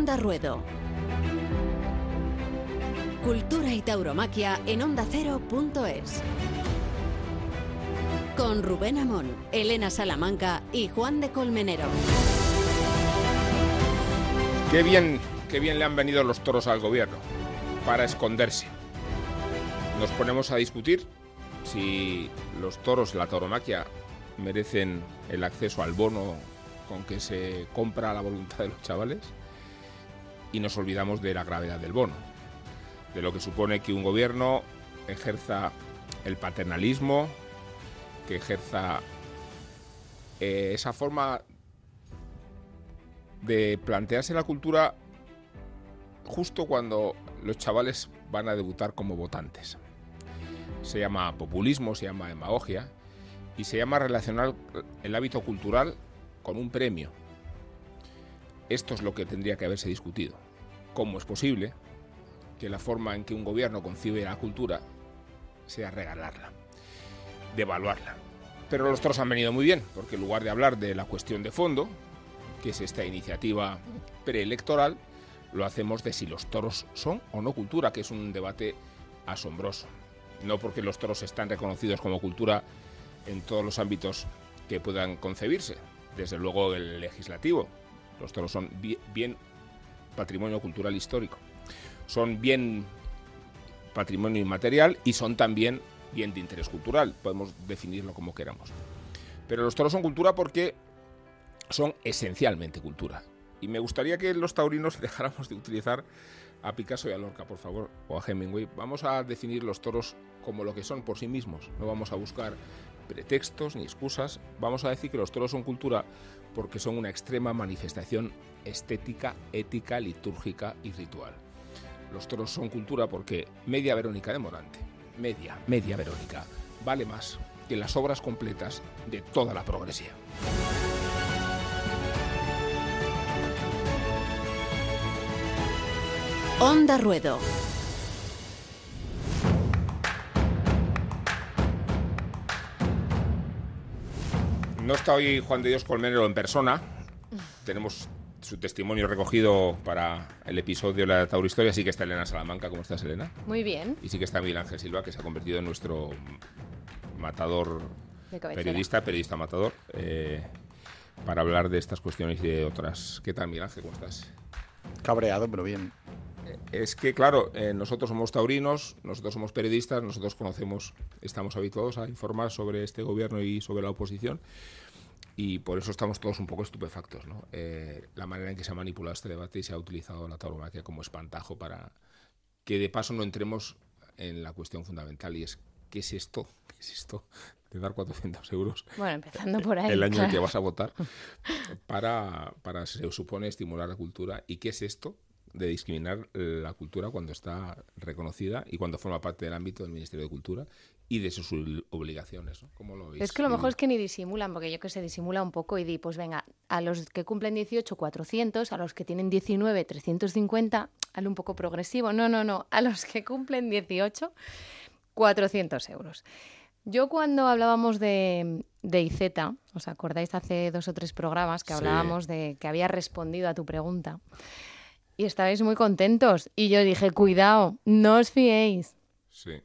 Onda Ruedo. Cultura y tauromaquia en ondacero.es. Con Rubén Amón, Elena Salamanca y Juan de Colmenero. Qué bien, qué bien le han venido los toros al gobierno para esconderse. Nos ponemos a discutir si los toros la tauromaquia merecen el acceso al bono con que se compra la voluntad de los chavales y nos olvidamos de la gravedad del bono, de lo que supone que un gobierno ejerza el paternalismo, que ejerza eh, esa forma de plantearse la cultura justo cuando los chavales van a debutar como votantes. Se llama populismo, se llama demagogia y se llama relacionar el hábito cultural con un premio. Esto es lo que tendría que haberse discutido. ¿Cómo es posible que la forma en que un gobierno concibe la cultura sea regalarla, devaluarla? Pero los toros han venido muy bien, porque en lugar de hablar de la cuestión de fondo, que es esta iniciativa preelectoral, lo hacemos de si los toros son o no cultura, que es un debate asombroso. No porque los toros están reconocidos como cultura en todos los ámbitos que puedan concebirse, desde luego el legislativo. Los toros son bien, patrimonio cultural histórico, son bien patrimonio inmaterial y son también bien de interés cultural, podemos definirlo como queramos. Pero los toros son cultura porque son esencialmente cultura. Y me gustaría que los taurinos dejáramos de utilizar a Picasso y a Lorca, por favor, o a Hemingway. Vamos a definir los toros como lo que son por sí mismos. No vamos a buscar pretextos ni excusas. Vamos a decir que los toros son cultura porque son una extrema manifestación estética, ética, litúrgica y ritual. Los toros son cultura porque media Verónica de Morante, media, media Verónica, vale más que las obras completas de toda la progresía. Onda Ruedo. No está hoy Juan de Dios Colmenero en persona. Tenemos su testimonio recogido para el episodio de la Tauristoria. Sí que está Elena Salamanca. ¿Cómo estás, Elena? Muy bien. Y sí que está Miguel Ángel Silva, que se ha convertido en nuestro matador periodista, periodista matador, eh, para hablar de estas cuestiones y de otras. ¿Qué tal, Miguel Ángel? ¿Cómo estás? Cabreado, pero bien es que, claro, eh, nosotros somos taurinos, nosotros somos periodistas, nosotros conocemos, estamos habituados a informar sobre este gobierno y sobre la oposición y por eso estamos todos un poco estupefactos. ¿no? Eh, la manera en que se ha manipulado este debate y se ha utilizado la tauromaquia como espantajo para que de paso no entremos en la cuestión fundamental y es ¿qué es esto? ¿Qué es esto de dar 400 euros bueno, empezando por ahí, el año en que vas a votar para, para, se supone, estimular la cultura? ¿Y qué es esto? de discriminar la cultura cuando está reconocida y cuando forma parte del ámbito del Ministerio de Cultura y de sus obligaciones. ¿Cómo lo veis? Es que lo mejor es que ni disimulan, porque yo que se disimula un poco y di, pues venga, a los que cumplen 18, 400, a los que tienen 19, 350, hazle un poco progresivo. No, no, no, a los que cumplen 18, 400 euros. Yo cuando hablábamos de, de IZ, ¿os acordáis hace dos o tres programas que hablábamos de que había respondido a tu pregunta? y estabais muy contentos. Y yo dije, cuidado, no os fiéis. Sí.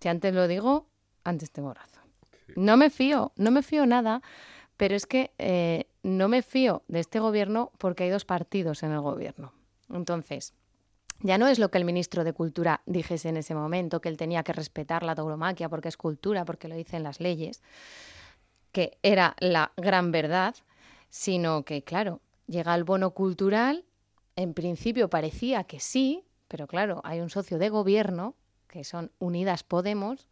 Si antes lo digo, antes tengo razón. No me fío, no me fío nada, pero es que eh, no me fío de este gobierno porque hay dos partidos en el gobierno. Entonces, ya no es lo que el ministro de Cultura dijese en ese momento, que él tenía que respetar la tauromaquia porque es cultura, porque lo dicen las leyes, que era la gran verdad, sino que, claro, llega el bono cultural en principio parecía que sí, pero claro, hay un socio de gobierno, que son Unidas Podemos,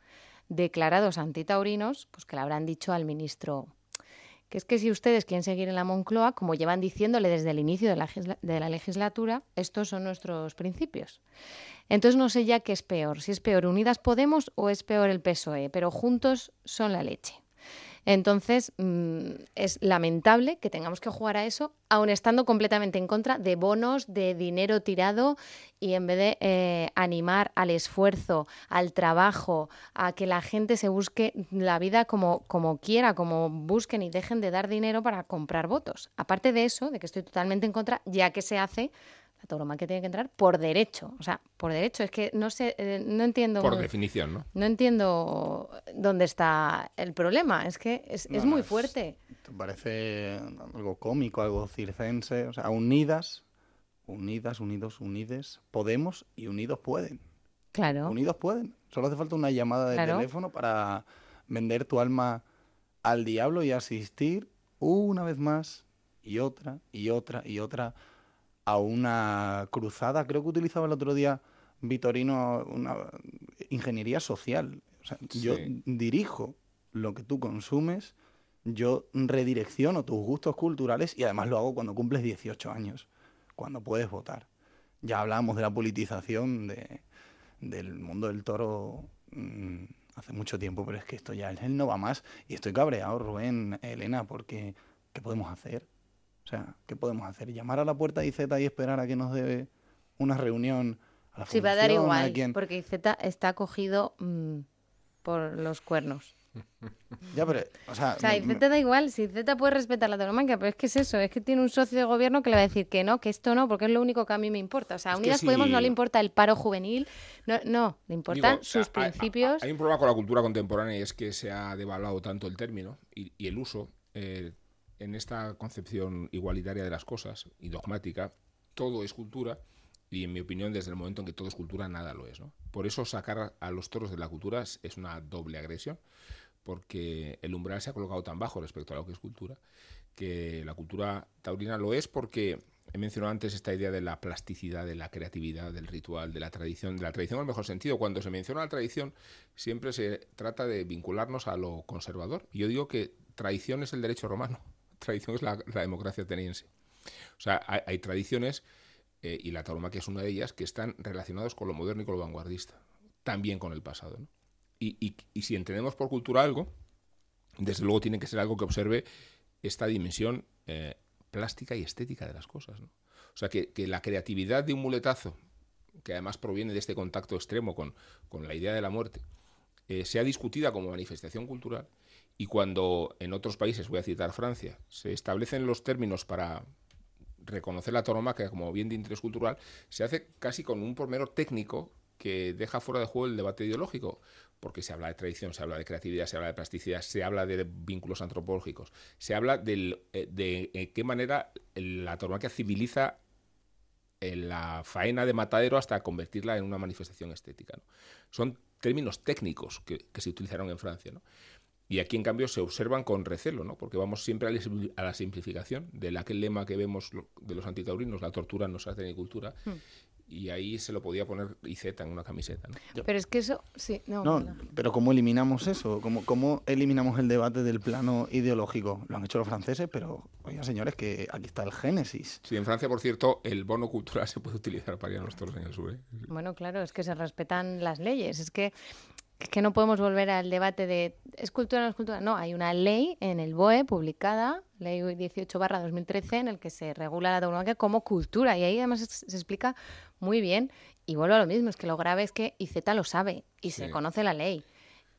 declarados antitaurinos, pues que le habrán dicho al ministro que es que si ustedes quieren seguir en la Moncloa, como llevan diciéndole desde el inicio de la, de la, legislatura, estos son nuestros principios. Entonces no sé ya qué es peor, si es peor Unidas Podemos o es peor el PSOE, pero juntos son la leche. Entonces, mm, es lamentable que tengamos que jugar a eso, aun estando completamente en contra de bonos, de dinero tirado, y en vez de eh, animar al esfuerzo, al trabajo, a que la gente se busque la vida como, como quiera, como busquen y dejen de dar dinero para comprar votos. Aparte de eso, de que estoy totalmente en contra, ya que se hace la tauromaquia tiene que entrar por derecho. O sea, por derecho. Es que no sé, eh, no entiendo. Por definición, ¿no? No entiendo dónde está el problema. Es que es, No, es muy fuerte. ¿Te parece algo cómico, algo circense? O sea, unidas, unidas, unidos, unides, podemos y unidos pueden. Claro. Unidos pueden. Solo hace falta una llamada de Claro. teléfono para vender tu alma al diablo y asistir una vez más y otra y otra y otra a una cruzada. Creo que utilizaba el otro día Vitorino una ingeniería social. O sea, yo dirijo lo que tú consumes, yo redirecciono tus gustos culturales y además lo hago cuando cumples 18 años, cuando puedes votar. Ya hablábamos de la politización de, del mundo del toro mm, hace mucho tiempo, pero es que esto ya él no va más. Y estoy cabreado, Rubén, Elena, porque ¿qué podemos hacer? O sea, ¿qué podemos hacer? ¿Llamar a la puerta de IZ y esperar a que nos dé una reunión a la Sí, va a dar igual, quien- porque Z está cogido mm, por los cuernos. Ya, pero, o sea, O sea, me- y Z da igual, si Z puede respetar la tauromaquia, pero es que es eso, es que tiene un socio de gobierno que le va a decir que no, que esto no, porque es lo único que a mí me importa. O sea, a Unidas Podemos no le importa el paro juvenil, no, no le importan Digo, o sea, sus hay- principios. Hay, un problema con la cultura contemporánea y es que se ha devaluado tanto el término y, y el uso eh, en esta concepción igualitaria de las cosas y dogmática. Todo es cultura y, en mi opinión, desde el momento en que todo es cultura, nada lo es. ¿no? Por eso sacar a los toros de la cultura es, una doble agresión, porque el umbral se ha colocado tan bajo respecto a lo que es cultura, que la cultura taurina lo es porque he mencionado antes esta idea de la plasticidad, de la creatividad, del ritual, de la tradición, de la tradición en el mejor sentido. Cuando se menciona la tradición, siempre se trata de vincularnos a lo conservador. Yo digo que tradición es el derecho romano, tradición es la, democracia ateniense. O sea, hay, tradiciones, eh, y la tauromaquia es una de ellas, que están relacionadas con lo moderno y con lo vanguardista, también con el pasado. ¿no? Y, y- y si entendemos por cultura algo, desde luego tiene que ser algo que observe esta dimensión eh, plástica y estética de las cosas. O sea, que, que la creatividad de un muletazo, que además proviene de este contacto extremo con, con la idea de la muerte, eh, sea discutida como manifestación cultural y cuando en otros países, voy a citar Francia, se establecen los términos para reconocer la tauromaquia como bien de interés cultural, se hace casi con un pormenor técnico que deja fuera de juego el debate ideológico, porque se habla de tradición, se habla de creatividad, se habla de plasticidad, se habla de vínculos antropológicos, se habla del, eh, de eh, qué manera la tauromaquia civiliza eh, la faena de matadero hasta convertirla en una manifestación estética. Son términos técnicos que, que se utilizaron en Francia. ¿no? Y aquí, en cambio, se observan con recelo, ¿no? porque vamos siempre a la simplificación de aquel lema que vemos de los antitaurinos, la tortura no se hace ni cultura, y ahí se lo podía poner IZ en una camiseta. ¿no? Pero es que eso, sí, no, No, pero ¿cómo eliminamos eso? ¿Cómo, ¿Cómo eliminamos el debate del plano ideológico? Lo han hecho los franceses, pero, oiga, señores, que aquí está el génesis. Sí, en Francia, por cierto, el bono cultural se puede utilizar para ir a los toros en el sur. ¿eh? Bueno, claro, es que se respetan las leyes. Es que, es que no podemos volver al debate de ¿es cultura o no es cultura? No, hay una ley en el BOE publicada, ley 18 barra 2013, en el que se regula la tauromaquia como cultura. Y ahí además se explica muy bien. Y vuelvo a lo mismo, es que lo grave es que IZ lo sabe y se conoce la ley.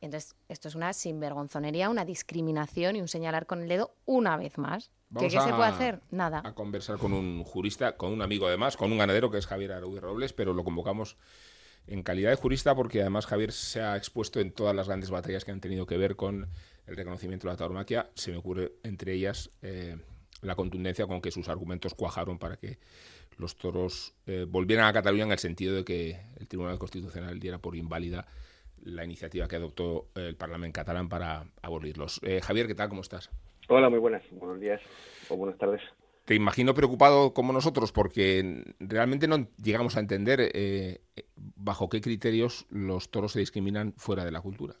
Entonces, esto es una sinvergonzonería, una discriminación y un señalar con el dedo una vez más. ¿Que Vamos ¿Qué se puede hacer? Nada. a conversar con un jurista, con un amigo además, con un ganadero que es Javier Araúz Robles, pero lo convocamos en calidad de jurista porque además Javier se ha expuesto en todas las grandes batallas que han tenido que ver con el reconocimiento de la tauromaquia. Se me ocurre entre ellas eh, la contundencia con que sus argumentos cuajaron para que los toros eh, volvieran a Cataluña en el sentido de que el Tribunal Constitucional diera por inválida la iniciativa que adoptó el Parlamento catalán para abolirlos. Eh, Javier, ¿qué tal? ¿Cómo estás? Hola, muy buenas. Buenos días o buenas tardes. Te imagino preocupado como nosotros porque realmente no llegamos a entender eh, bajo qué criterios los toros se discriminan fuera de la cultura.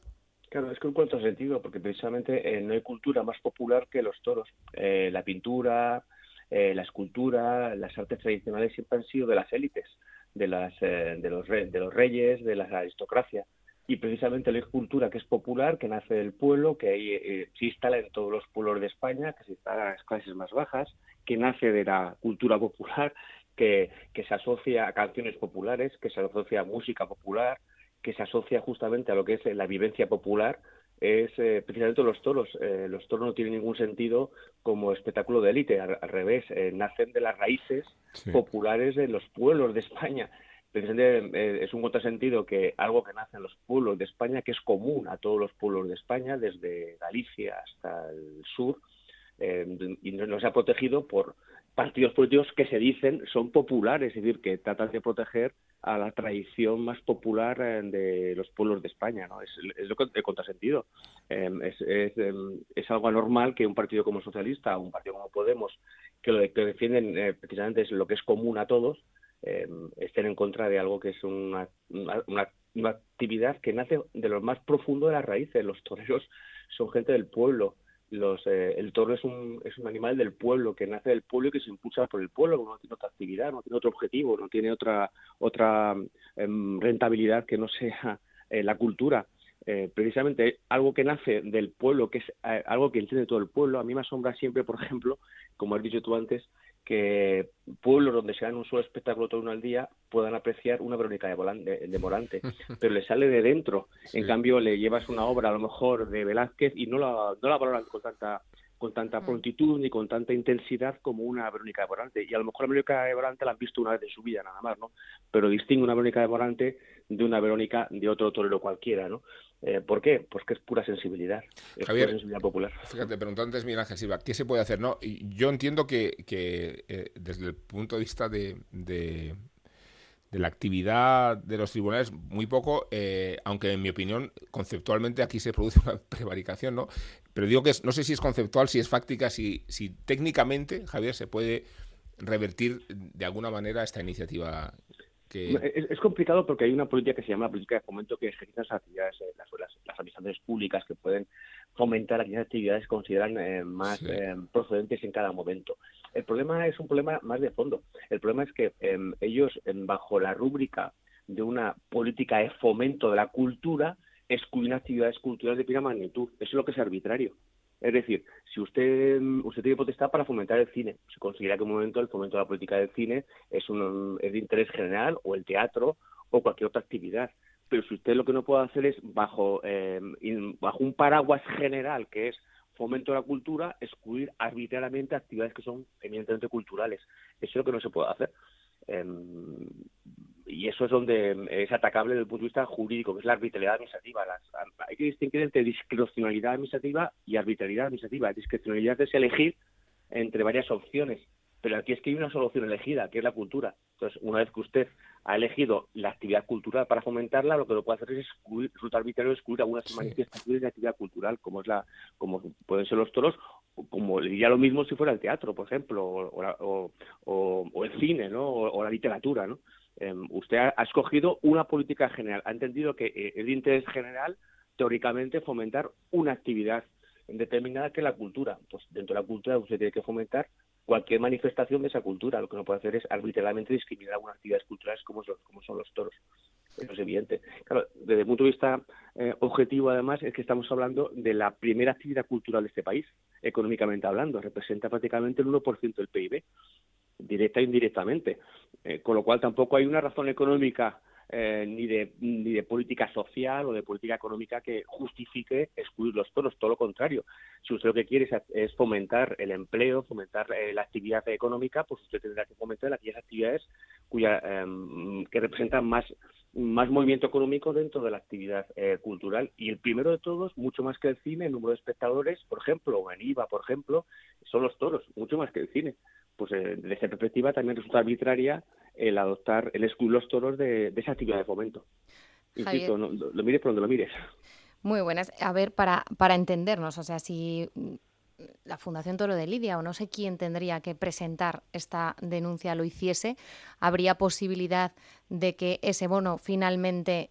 Claro, es que un contrasentido, porque precisamente eh, no hay cultura más popular que los toros. Eh, la pintura, eh, la escultura, las artes tradicionales siempre han sido de las élites, de, las, eh, de, los, re- de los reyes, de la aristocracia. Y precisamente la cultura que es popular, que nace del pueblo, que ahí, eh, se instala en todos los pueblos de España, que se instala en las clases más bajas, que nace de la cultura popular, que, que se asocia a canciones populares, que se asocia a música popular, que se asocia justamente a lo que es la vivencia popular es eh, precisamente los toros. Eh, los toros no tienen ningún sentido como espectáculo de élite, al, revés, eh, nacen de las raíces populares de los pueblos de España. Precisamente es un contrasentido que algo que nace en los pueblos de España, que es común a todos los pueblos de España, desde Galicia hasta el sur, y no se ha protegido por partidos políticos que se dicen son populares, es decir, que tratan de proteger a la tradición más popular eh, de los pueblos de España, ¿no? Es, es lo de contrasentido. Em, es, em, es, algo anormal que un partido como Socialista o un partido como Podemos, que lo que defienden eh, precisamente es lo que es común a todos, em, estén en contra de algo que es una, una, una actividad que nace de lo más profundo de las raíces. Los toreros son gente del pueblo, los, eh, el toro es un, es un animal del pueblo, que nace del pueblo y que se impulsa por el pueblo, no tiene otra actividad, no tiene otro objetivo, no tiene otra, otra em, rentabilidad que no sea eh, la cultura. Eh, precisamente algo que nace del pueblo, que es algo que entiende todo el pueblo. A mí me asombra siempre, por ejemplo, como has dicho tú antes, que pueblos donde se dan un solo espectáculo todo uno al día puedan apreciar una Verónica de, de, Morante, pero le sale de dentro. En cambio, le llevas una obra a lo mejor de Velázquez y no la, no la valoran con tanta con tanta mm. prontitud ni con tanta intensidad como una Verónica de Morante. Y a lo mejor la Verónica de Morante la han visto una vez en su vida nada más, ¿no? Pero distingue una Verónica de Morante de una Verónica de otro torero cualquiera, ¿no? Eh, ¿Por qué? Pues que es pura sensibilidad, es pura sensibilidad popular. Fíjate, preguntó antes Miguel Ángel Silva, ¿qué se puede hacer? No, yo entiendo que, eh, desde el punto de vista de, de, la actividad de los tribunales, muy poco, eh, aunque en mi opinión, conceptualmente aquí se produce una prevaricación, ¿no? Pero digo que no sé si es conceptual, si es fáctica, si, si técnicamente, Javier, se puede revertir de alguna manera esta iniciativa es, complicado porque hay una política que se llama la política de fomento que ejerce las actividades, eh, las, las, administraciones públicas que pueden fomentar aquellas actividades que consideran eh, más eh, procedentes en cada momento. El problema es un problema más de fondo. El problema es que ellos, bajo la rúbrica de una política de fomento de la cultura, excluyen actividades culturales de primera magnitud. Eso es lo que es arbitrario. Es decir, si usted, usted tiene potestad para fomentar el cine, se considera que en un momento el fomento de la política del cine es, un, es de interés general, o el teatro, o cualquier otra actividad. Pero si usted lo que no puede hacer es, bajo, eh, bajo un paraguas general, que es fomento de la cultura, excluir arbitrariamente actividades que son eminentemente culturales. Eso es lo que no se puede hacer. Em, y eso es donde es atacable desde el punto de vista jurídico, que es la arbitrariedad administrativa. hay que distinguir entre discrecionalidad administrativa y arbitrariedad administrativa. Discrecionalidad es elegir entre varias opciones, pero aquí es que hay una solución elegida, que es la cultura. Entonces, una vez que usted ha elegido la actividad cultural para fomentarla, lo que lo puede hacer es excluir, resulta arbitrario excluir algunas manifestaciones de actividad cultural, como es la, como pueden ser los toros, como le diría lo mismo si fuera el teatro, por ejemplo, o, o, el cine, ¿no? o, la literatura, ¿no? Em, usted ha, escogido una política general, ha entendido que eh, el interés general, teóricamente, fomentar una actividad determinada que es la cultura. Pues dentro de la cultura usted tiene que fomentar cualquier manifestación de esa cultura. Lo que no puede hacer es arbitrariamente discriminar algunas actividades culturales como son, como son los toros. Eso es evidente. Claro, desde el punto de vista eh, objetivo, además, es que estamos hablando de la primera actividad cultural de este país, económicamente hablando. Representa prácticamente el 1% del PIB directa e indirectamente. Eh, con lo cual tampoco hay una razón económica eh, ni, de, ni de política social o de política económica que justifique excluir los toros, todo lo contrario. Si usted lo que quiere es, fomentar el empleo, fomentar eh, la actividad económica, pues usted tendrá que fomentar aquellas actividades cuya, em, que representan más, más movimiento económico dentro de la actividad cultural. Y el primero de todos, mucho más que el cine, el número de espectadores, por ejemplo, o en IVA, por ejemplo, son los toros, mucho más que el cine pues eh, desde esa perspectiva también resulta arbitraria el adoptar, el excluir los toros de, esa actividad de fomento. Insisto, lo mires por donde lo mires. Muy buenas. A ver, para, para entendernos, o sea, si la Fundación Toro de Lidia o no sé quién tendría que presentar esta denuncia lo hiciese, habría posibilidad de que ese bono finalmente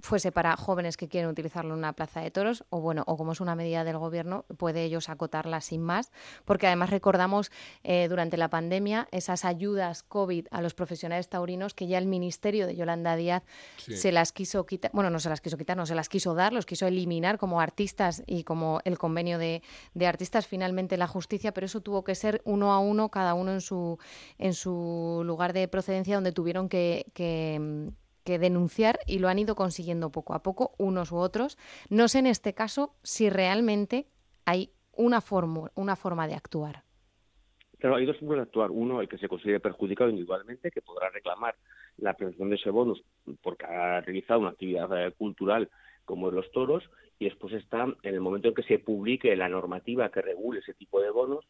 fuese para jóvenes que quieren utilizarlo en una plaza de toros, o bueno, o como es una medida del gobierno, puede ellos acotarla sin más, porque además recordamos eh, durante la pandemia esas ayudas COVID a los profesionales taurinos que ya el ministerio de Yolanda Díaz se las quiso quitar, bueno, no se las quiso quitar, no se las quiso dar, los quiso eliminar como artistas y como el convenio de, artistas finalmente la justicia, pero eso tuvo que ser uno a uno, cada uno en su, en su lugar de procedencia donde tuvieron que que denunciar y lo han ido consiguiendo poco a poco, unos u otros. No sé en este caso si realmente hay una, una forma de actuar. Claro, hay dos formas de actuar. Uno, el que se considere perjudicado individualmente, que podrá reclamar la prevención de ese bonus porque ha realizado una actividad eh, cultural como los toros, y después está en el momento en que se publique la normativa que regule ese tipo de bonos,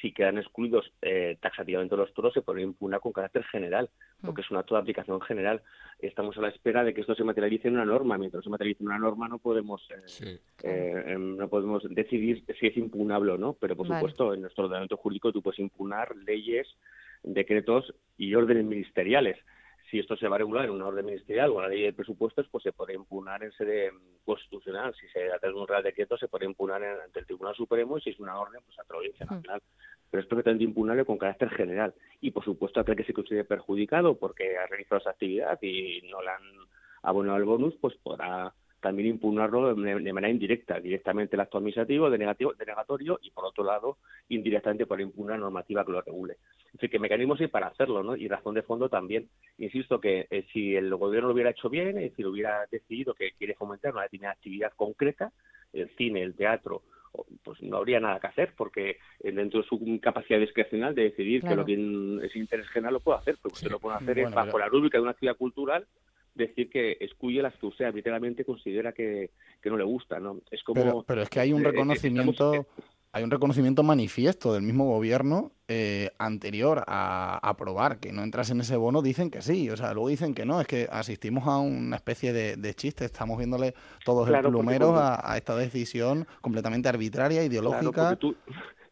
si quedan excluidos eh, taxativamente los toros, se puede impugnar con carácter general, porque es un acto de aplicación general. Estamos a la espera de que esto se materialice en una norma. Mientras se materialice en una norma, no podemos eh, eh, em, no podemos decidir si es impugnable o no. Pero, por supuesto, en nuestro ordenamiento jurídico tú puedes impugnar leyes, decretos y órdenes ministeriales si esto se va a regular en una orden ministerial o una ley de presupuestos, pues se puede impugnar en sede constitucional. Si se trata de un real decreto, se puede impugnar ante el Tribunal Supremo y si es una orden, pues a la Audiencia Nacional. Pero es perfectamente impugnable con carácter general. Y, por supuesto, aquel que se considere perjudicado porque ha realizado esa actividad y no le han abonado el bonus, pues podrá también impugnarlo de manera indirecta, directamente el acto administrativo, de negativo, denegatorio y por otro lado, indirectamente por impugnar normativa que lo regule. Es decir, que mecanismos hay para hacerlo, ¿no? Y razón de fondo también. Insisto que eh, si el gobierno lo hubiera hecho bien, es decir, hubiera decidido que quiere fomentar una determinada actividad concreta, el cine, el teatro, pues no habría nada que hacer porque eh, dentro de su capacidad discrecional de decidir que lo que es interés general lo puede hacer, porque usted lo puede hacer es bajo la rúbrica de una actividad cultural decir que excluye las que usted arbitrariamente considera que, no le gusta, ¿no? Es como... Pero, es que hay un eh, reconocimiento... hay un reconocimiento manifiesto del mismo gobierno eh, anterior a aprobar que no entras en ese bono, dicen que sí, o sea, luego dicen que no, es que asistimos a una especie de, chiste, estamos viéndole todos el plumero a, esta decisión completamente arbitraria, ideológica. tú,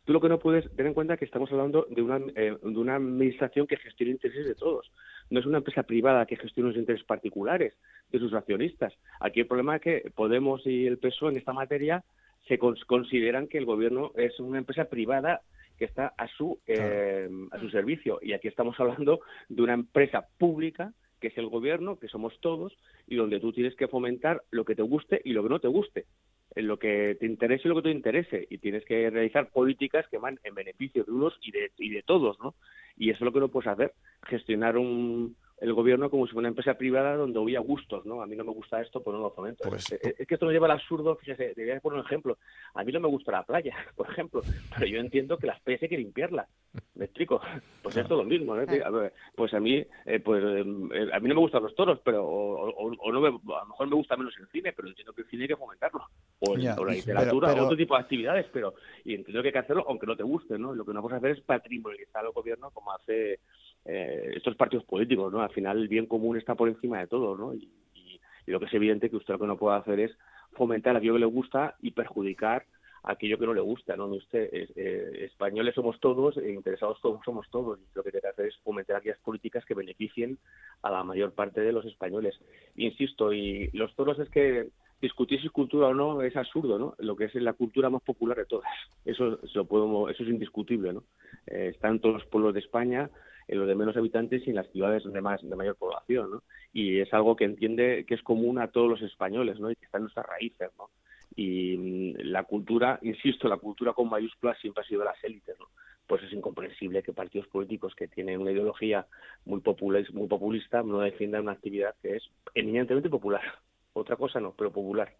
tú, lo que no puedes tener en cuenta es que estamos hablando de una, eh, de una administración que gestiona intereses de todos no es una empresa privada que gestione los intereses particulares de sus accionistas. Aquí el problema es que Podemos y el PSOE en esta materia se consideran que el gobierno es una empresa privada que está a su eh, a su servicio. Y aquí estamos hablando de una empresa pública que es el gobierno, que somos todos, y donde tú tienes que fomentar lo que te guste y lo que no te guste, en lo que te interese y lo que te interese, y tienes que realizar políticas que van en beneficio de unos y de, y de todos, ¿no? Y eso es lo que no puedes hacer, gestionar un, el gobierno como si fuera una empresa privada donde hubiera gustos, ¿no? A mí no me gusta esto, pues no lo fomento. Pues es, que esto nos lleva al absurdo, fíjese, debería poner un ejemplo. A mí no me gusta la playa, por ejemplo, pero yo entiendo que las playas hay que limpiarlas. ¿Me explico? Pues es todo lo mismo, ¿no? pues a mí, eh, pues eh, a mí no me gustan los toros, pero o, no a lo mejor me gusta menos el cine, pero entiendo que el cine hay que fomentarlo. O, la literatura, o otro tipo de actividades, pero y entiendo que hay que hacerlo aunque no te guste, ¿no? Lo que no puedes hacer es patrimonializar al gobierno como hace eh, estos partidos políticos, ¿no? Al final el bien común está por encima de todo, ¿no? Y, lo que es evidente que usted lo que no puede hacer es fomentar aquello que le gusta y perjudicar aquello que no le gusta, ¿no? Usted, eh, españoles somos todos, e interesados todos somos todos, y lo que tiene que hacer es fomentar aquellas políticas que beneficien a la mayor parte de los españoles. Insisto, y los toros es que discutir si es cultura o no es absurdo, ¿no? Lo que es la cultura más popular de todas. Eso, lo podemos, eso es indiscutible, ¿no? Eh, están todos los pueblos de España, en los de menos habitantes y en las ciudades de, más, de mayor población, ¿no? Y es algo que entiende que es común a todos los españoles, ¿no? Y que está en nuestras raíces, ¿no? Y mm, la cultura, insisto, la cultura con mayúsculas siempre ha sido de las élites, ¿no? Pues es incomprensible que partidos políticos que tienen una ideología muy populista, muy populista no defiendan una actividad que es eminentemente popular. Otra cosa no, pero popular.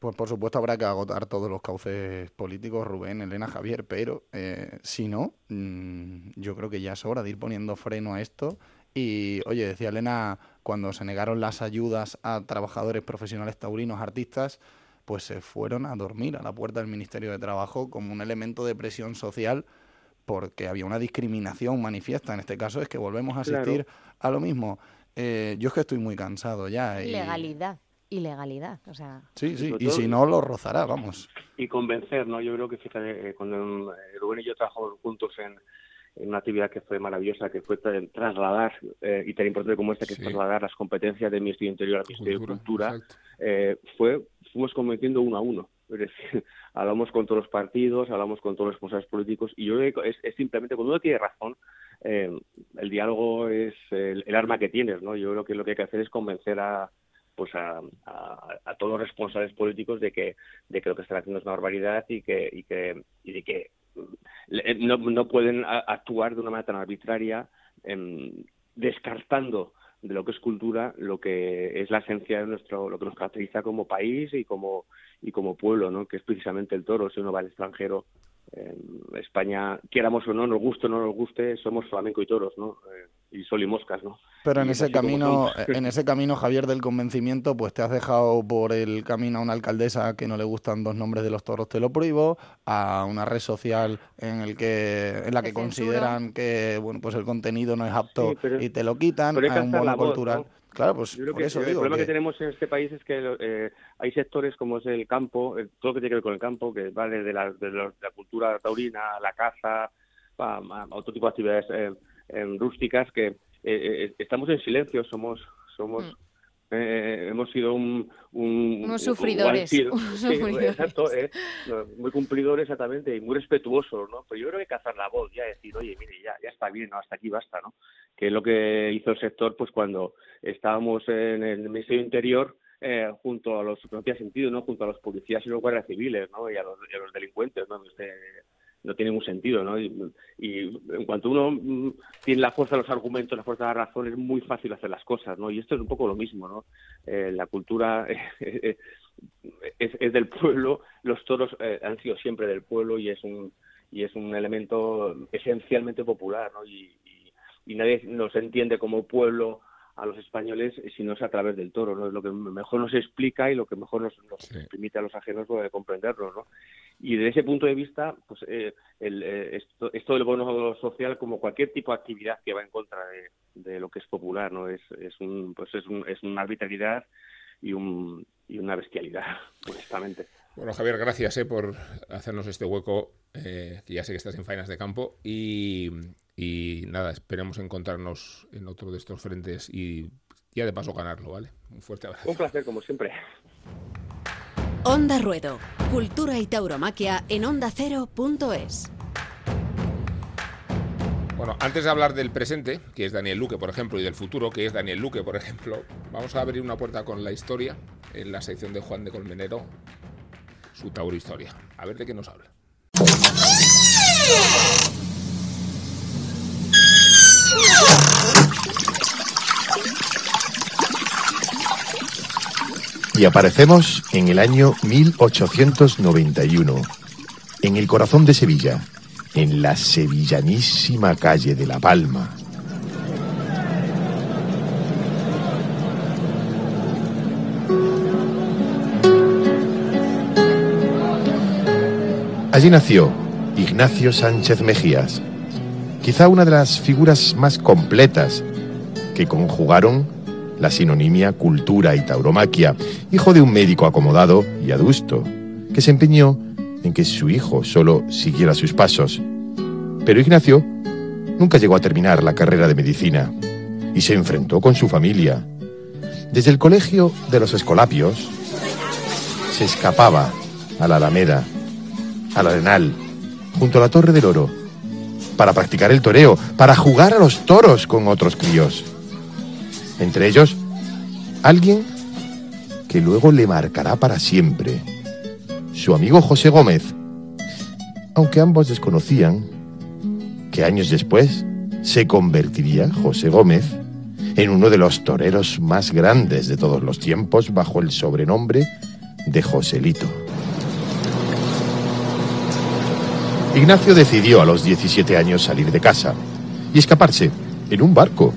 Pues por supuesto habrá que agotar todos los cauces políticos, Rubén, Elena, Javier, pero eh, si no, mm, yo creo que ya es hora de ir poniendo freno a esto. Y oye, decía Elena, cuando se negaron las ayudas a trabajadores profesionales taurinos, artistas, pues se fueron a dormir a la puerta del Ministerio de Trabajo como un elemento de presión social porque había una discriminación manifiesta. En este caso es que volvemos a asistir a lo mismo. Eh, yo es que estoy muy cansado ya. Y... Legalidad ilegalidad. O sea... Sí, sí, y si no, lo rozará, vamos. Y convencer, ¿no? Yo creo que, fíjate, eh, cuando eh, Rubén y yo trabajamos juntos en, una actividad que fue maravillosa, que fue trasladar, eh, y tan importante como esta, que es trasladar las competencias del Ministerio Interior al Ministerio de Cultura, fue, fuimos convenciendo uno a uno. Es decir, hablamos con todos los partidos, hablamos con todos los responsables políticos, y yo creo que es, simplemente, cuando uno tiene razón, el diálogo es el, el, arma que tienes, ¿no? Yo creo que lo que hay que hacer es convencer a, pues a, todos los responsables políticos de que, de que lo que están haciendo es una barbaridad y que, y que, y de que eh, no, no pueden actuar de una manera tan arbitraria em, descartando de lo que es cultura, lo que es la esencia de nuestro, lo que nos caracteriza como país y como y como pueblo, ¿no? Que es precisamente el toro. Si uno va al extranjero, España, quieramos o no, nos guste o no nos guste, somos flamenco y toros, ¿no? Eh, y sol y moscas, ¿no? Pero en ese camino, en ese camino, Javier, del convencimiento, pues te has dejado por el camino a una alcaldesa que no le gustan dos nombres de los toros, te lo prohíbo, a una red social en el que, en la que consideran que bueno, pues el contenido no es apto y te lo quitan, a un bono cultural. Claro, pues Yo creo eso el problema que... tenemos en este país es que eh, hay sectores como es el campo, todo lo que tiene que ver con el campo, que va desde la, de la, cultura taurina, la caza, a, otro tipo de actividades eh, rústicas, que eh, estamos en silencio, somos somos mm. Eh, hemos sido un, unos sufridores, exacto eh, muy cumplidores exactamente y muy respetuosos no pero yo creo que hacer la voz ya decir oye mire ya ya está bien hasta aquí basta no que es lo que hizo el sector pues cuando estábamos en el Ministerio Interior eh, junto a los no tiene sentido no junto a los policías y los guardias civiles no y a los, los delincuentes no no tiene ningún sentido, ¿no? Y, en cuanto uno mm, tiene la fuerza de los argumentos, la fuerza de la razón, es muy fácil hacer las cosas, ¿no? Y esto es un poco lo mismo, ¿no? Eh, la cultura es, es, del pueblo, los toros eh, han sido siempre del pueblo y es un y es un elemento esencialmente popular, ¿no? Y, y nadie nos entiende como pueblo a los españoles si no es a través del toro, ¿no? Es lo que mejor nos explica y lo que mejor nos, permite a los ajenos pues, comprenderlo, ¿no? Y desde ese punto de vista, pues eh, el, eh, esto, esto, del bono social, como cualquier tipo de actividad que va en contra de, lo que es popular, ¿no? Es, es, un, pues es, un, es una arbitrariedad y, un, y una bestialidad, honestamente. Bueno, Javier, gracias eh, por hacernos este hueco, que ya sé que estás en faenas de campo, y, y nada, esperemos encontrarnos en otro de estos frentes y ya de paso ganarlo, ¿vale? Un fuerte abrazo. Un placer, como siempre. Onda Ruedo, cultura y tauromaquia en ondacero.es. Bueno, antes de hablar del presente, que es Daniel Luque, por ejemplo, y del futuro, que es Daniel Luque, por ejemplo, vamos a abrir una puerta con la historia en la sección de Juan de Colmenero, su Tauro Historia. A ver de qué nos habla. Y aparecemos en el año 1891, en el corazón de Sevilla, en la sevillanísima calle de La Palma. Allí nació Ignacio Sánchez Mejías, quizá una de las figuras más completas que conjugaron la sinonimia cultura y tauromaquia, hijo de un médico acomodado y adusto, que se empeñó en que su hijo solo siguiera sus pasos. Pero Ignacio nunca llegó a terminar la carrera de medicina y se enfrentó con su familia. Desde el colegio de los Escolapios se escapaba a la Alameda, al Arenal, junto a la Torre del Oro, para practicar el toreo, para jugar a los toros con otros críos. Entre ellos, alguien que luego le marcará para siempre, su amigo José Gómez, aunque ambos desconocían que años después se convertiría José Gómez en uno de los toreros más grandes de todos los tiempos bajo el sobrenombre de Joselito. Ignacio decidió a los 17 años salir de casa y escaparse en un barco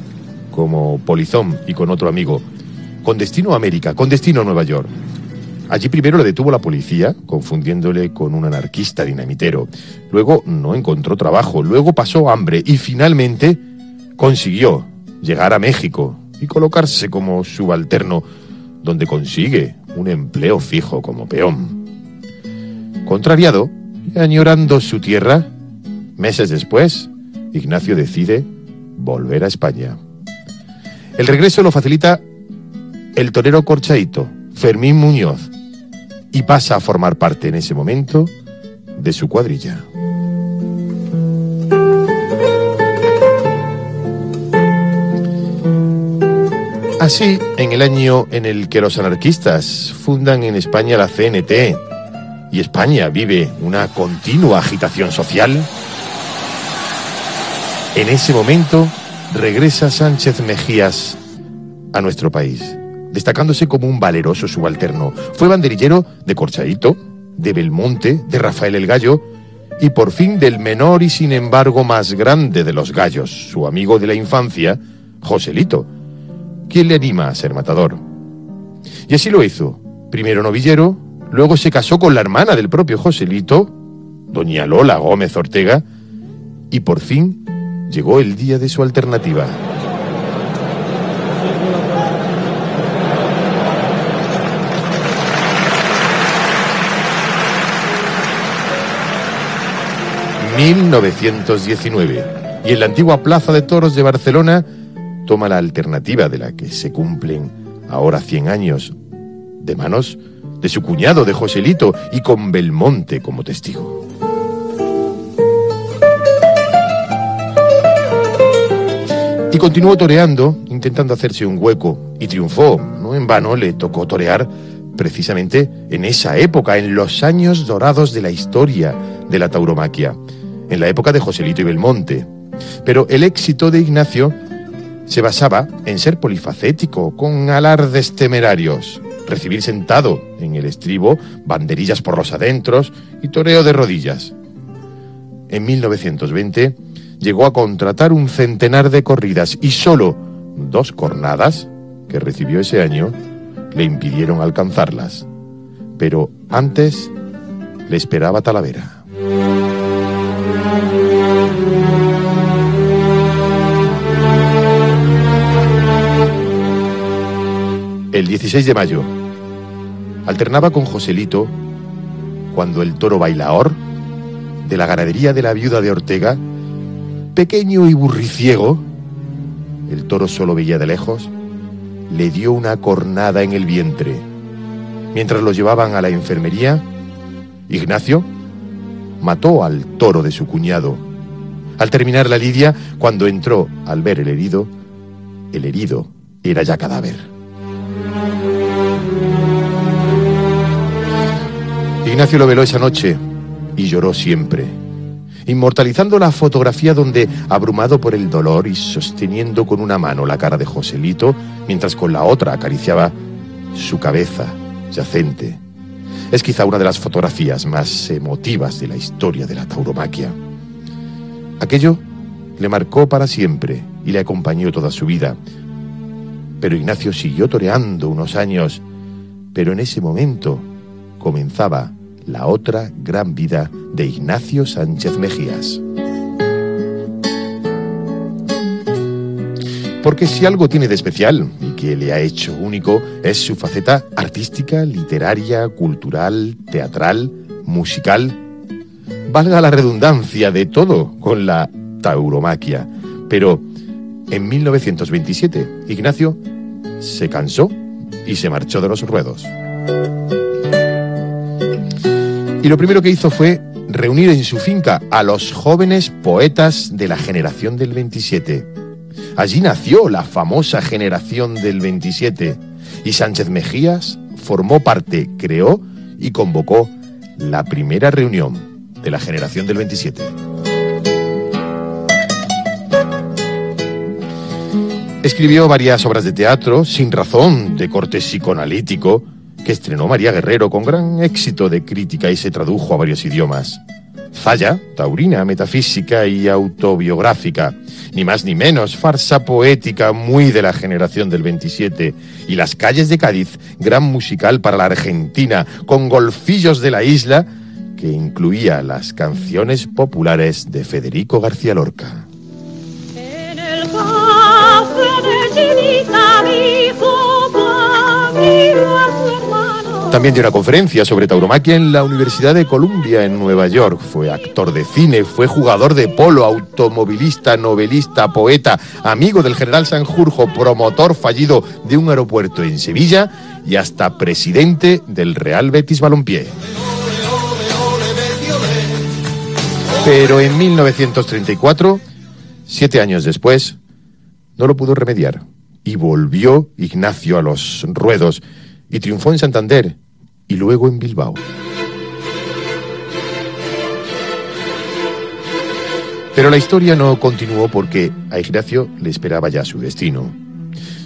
como polizón y con otro amigo, con destino a América, con destino a Nueva York. Allí primero le detuvo la policía, confundiéndole con un anarquista dinamitero. Luego no encontró trabajo, luego pasó hambre y finalmente consiguió llegar a México y colocarse como subalterno, donde consigue un empleo fijo como peón. Contrariado añorando su tierra, meses después, Ignacio decide volver a España. El regreso lo facilita el torero corchaito, Fermín Muñoz, y pasa a formar parte en ese momento de su cuadrilla. Así, en el año en el que los anarquistas fundan en España la CNT y España vive una continua agitación social, en ese momento regresa Sánchez Mejías a nuestro país, destacándose como un valeroso subalterno. Fue banderillero de Corchaito, de Belmonte, de Rafael el Gallo y por fin del menor y sin embargo más grande de los gallos, su amigo de la infancia, Joselito, quien le anima a ser matador. Y así lo hizo, primero novillero, luego se casó con la hermana del propio Joselito, doña Lola Gómez Ortega, y por fin llegó el día de su alternativa. ...1919... ...y en la antigua Plaza de Toros de Barcelona... ...toma la alternativa de la que se cumplen... ...ahora 100 años... ...de manos de su cuñado, de Joselito... ...y con Belmonte como testigo. Y continuó toreando, intentando hacerse un hueco, y triunfó. No en vano le tocó torear precisamente en esa época, en los años dorados de la historia de la tauromaquia, en la época de Joselito y Belmonte. Pero el éxito de Ignacio se basaba en ser polifacético, con alardes temerarios, recibir sentado en el estribo banderillas por los adentros y toreo de rodillas. En 1920 llegó a contratar un centenar de corridas y solo dos cornadas que recibió ese año le impidieron alcanzarlas. Pero antes le esperaba Talavera. El 16 de mayo alternaba con Joselito cuando el toro bailaor de la ganadería de la viuda de Ortega pequeño y burriciego, el toro solo veía de lejos, le dio una cornada en el vientre. Mientras lo llevaban a la enfermería, Ignacio mató al toro de su cuñado. Al terminar la lidia, cuando entró al ver el herido, el herido era ya cadáver. Ignacio lo veló esa noche y lloró siempre inmortalizando la fotografía donde, abrumado por el dolor y sosteniendo con una mano la cara de Joselito, mientras con la otra acariciaba su cabeza yacente. Es quizá una de las fotografías más emotivas de la historia de la tauromaquia. Aquello le marcó para siempre y le acompañó toda su vida. Pero Ignacio siguió toreando unos años, pero en ese momento comenzaba la otra gran vida de Ignacio Sánchez Mejías. Porque si algo tiene de especial y que le ha hecho único es su faceta artística, literaria, cultural, teatral, musical. Valga la redundancia de todo con la tauromaquia. Pero en 1927 Ignacio se cansó y se marchó de los ruedos. Y lo primero que hizo fue reunir en su finca a los jóvenes poetas de la generación del 27. Allí nació la famosa generación del 27 y Sánchez Mejías formó parte, creó y convocó la primera reunión de la generación del 27. Escribió varias obras de teatro, sin razón, de corte psicoanalítico, que estrenó María Guerrero con gran éxito de crítica y se tradujo a varios idiomas. Falla, taurina, metafísica y autobiográfica, ni más ni menos, farsa poética muy de la generación del 27, y Las calles de Cádiz, gran musical para la Argentina, con golfillos de la isla, que incluía las canciones populares de Federico García Lorca. En el también dio una conferencia sobre tauromaquia en la Universidad de Columbia en Nueva York. Fue actor de cine, fue jugador de polo, automovilista, novelista, poeta, amigo del general Sanjurjo, promotor fallido de un aeropuerto en Sevilla y hasta presidente del Real Betis Balompié. Pero en 1934, siete años después, no lo pudo remediar y volvió Ignacio a los ruedos y triunfó en Santander y luego en Bilbao. Pero la historia no continuó porque a Ignacio le esperaba ya su destino.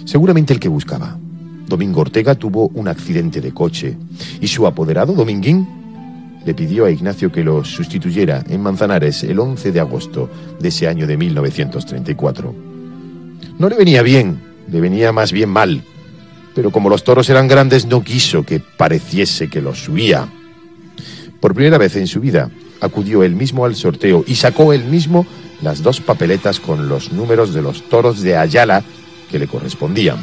Seguramente el que buscaba. Domingo Ortega tuvo un accidente de coche y su apoderado, Dominguín, le pidió a Ignacio que lo sustituyera en Manzanares el 11 de agosto de ese año de 1934. No le venía bien, le venía más bien mal, pero como los toros eran grandes no quiso que pareciese que los subía. Por primera vez en su vida acudió él mismo al sorteo y sacó él mismo las dos papeletas con los números de los toros de Ayala que le correspondían.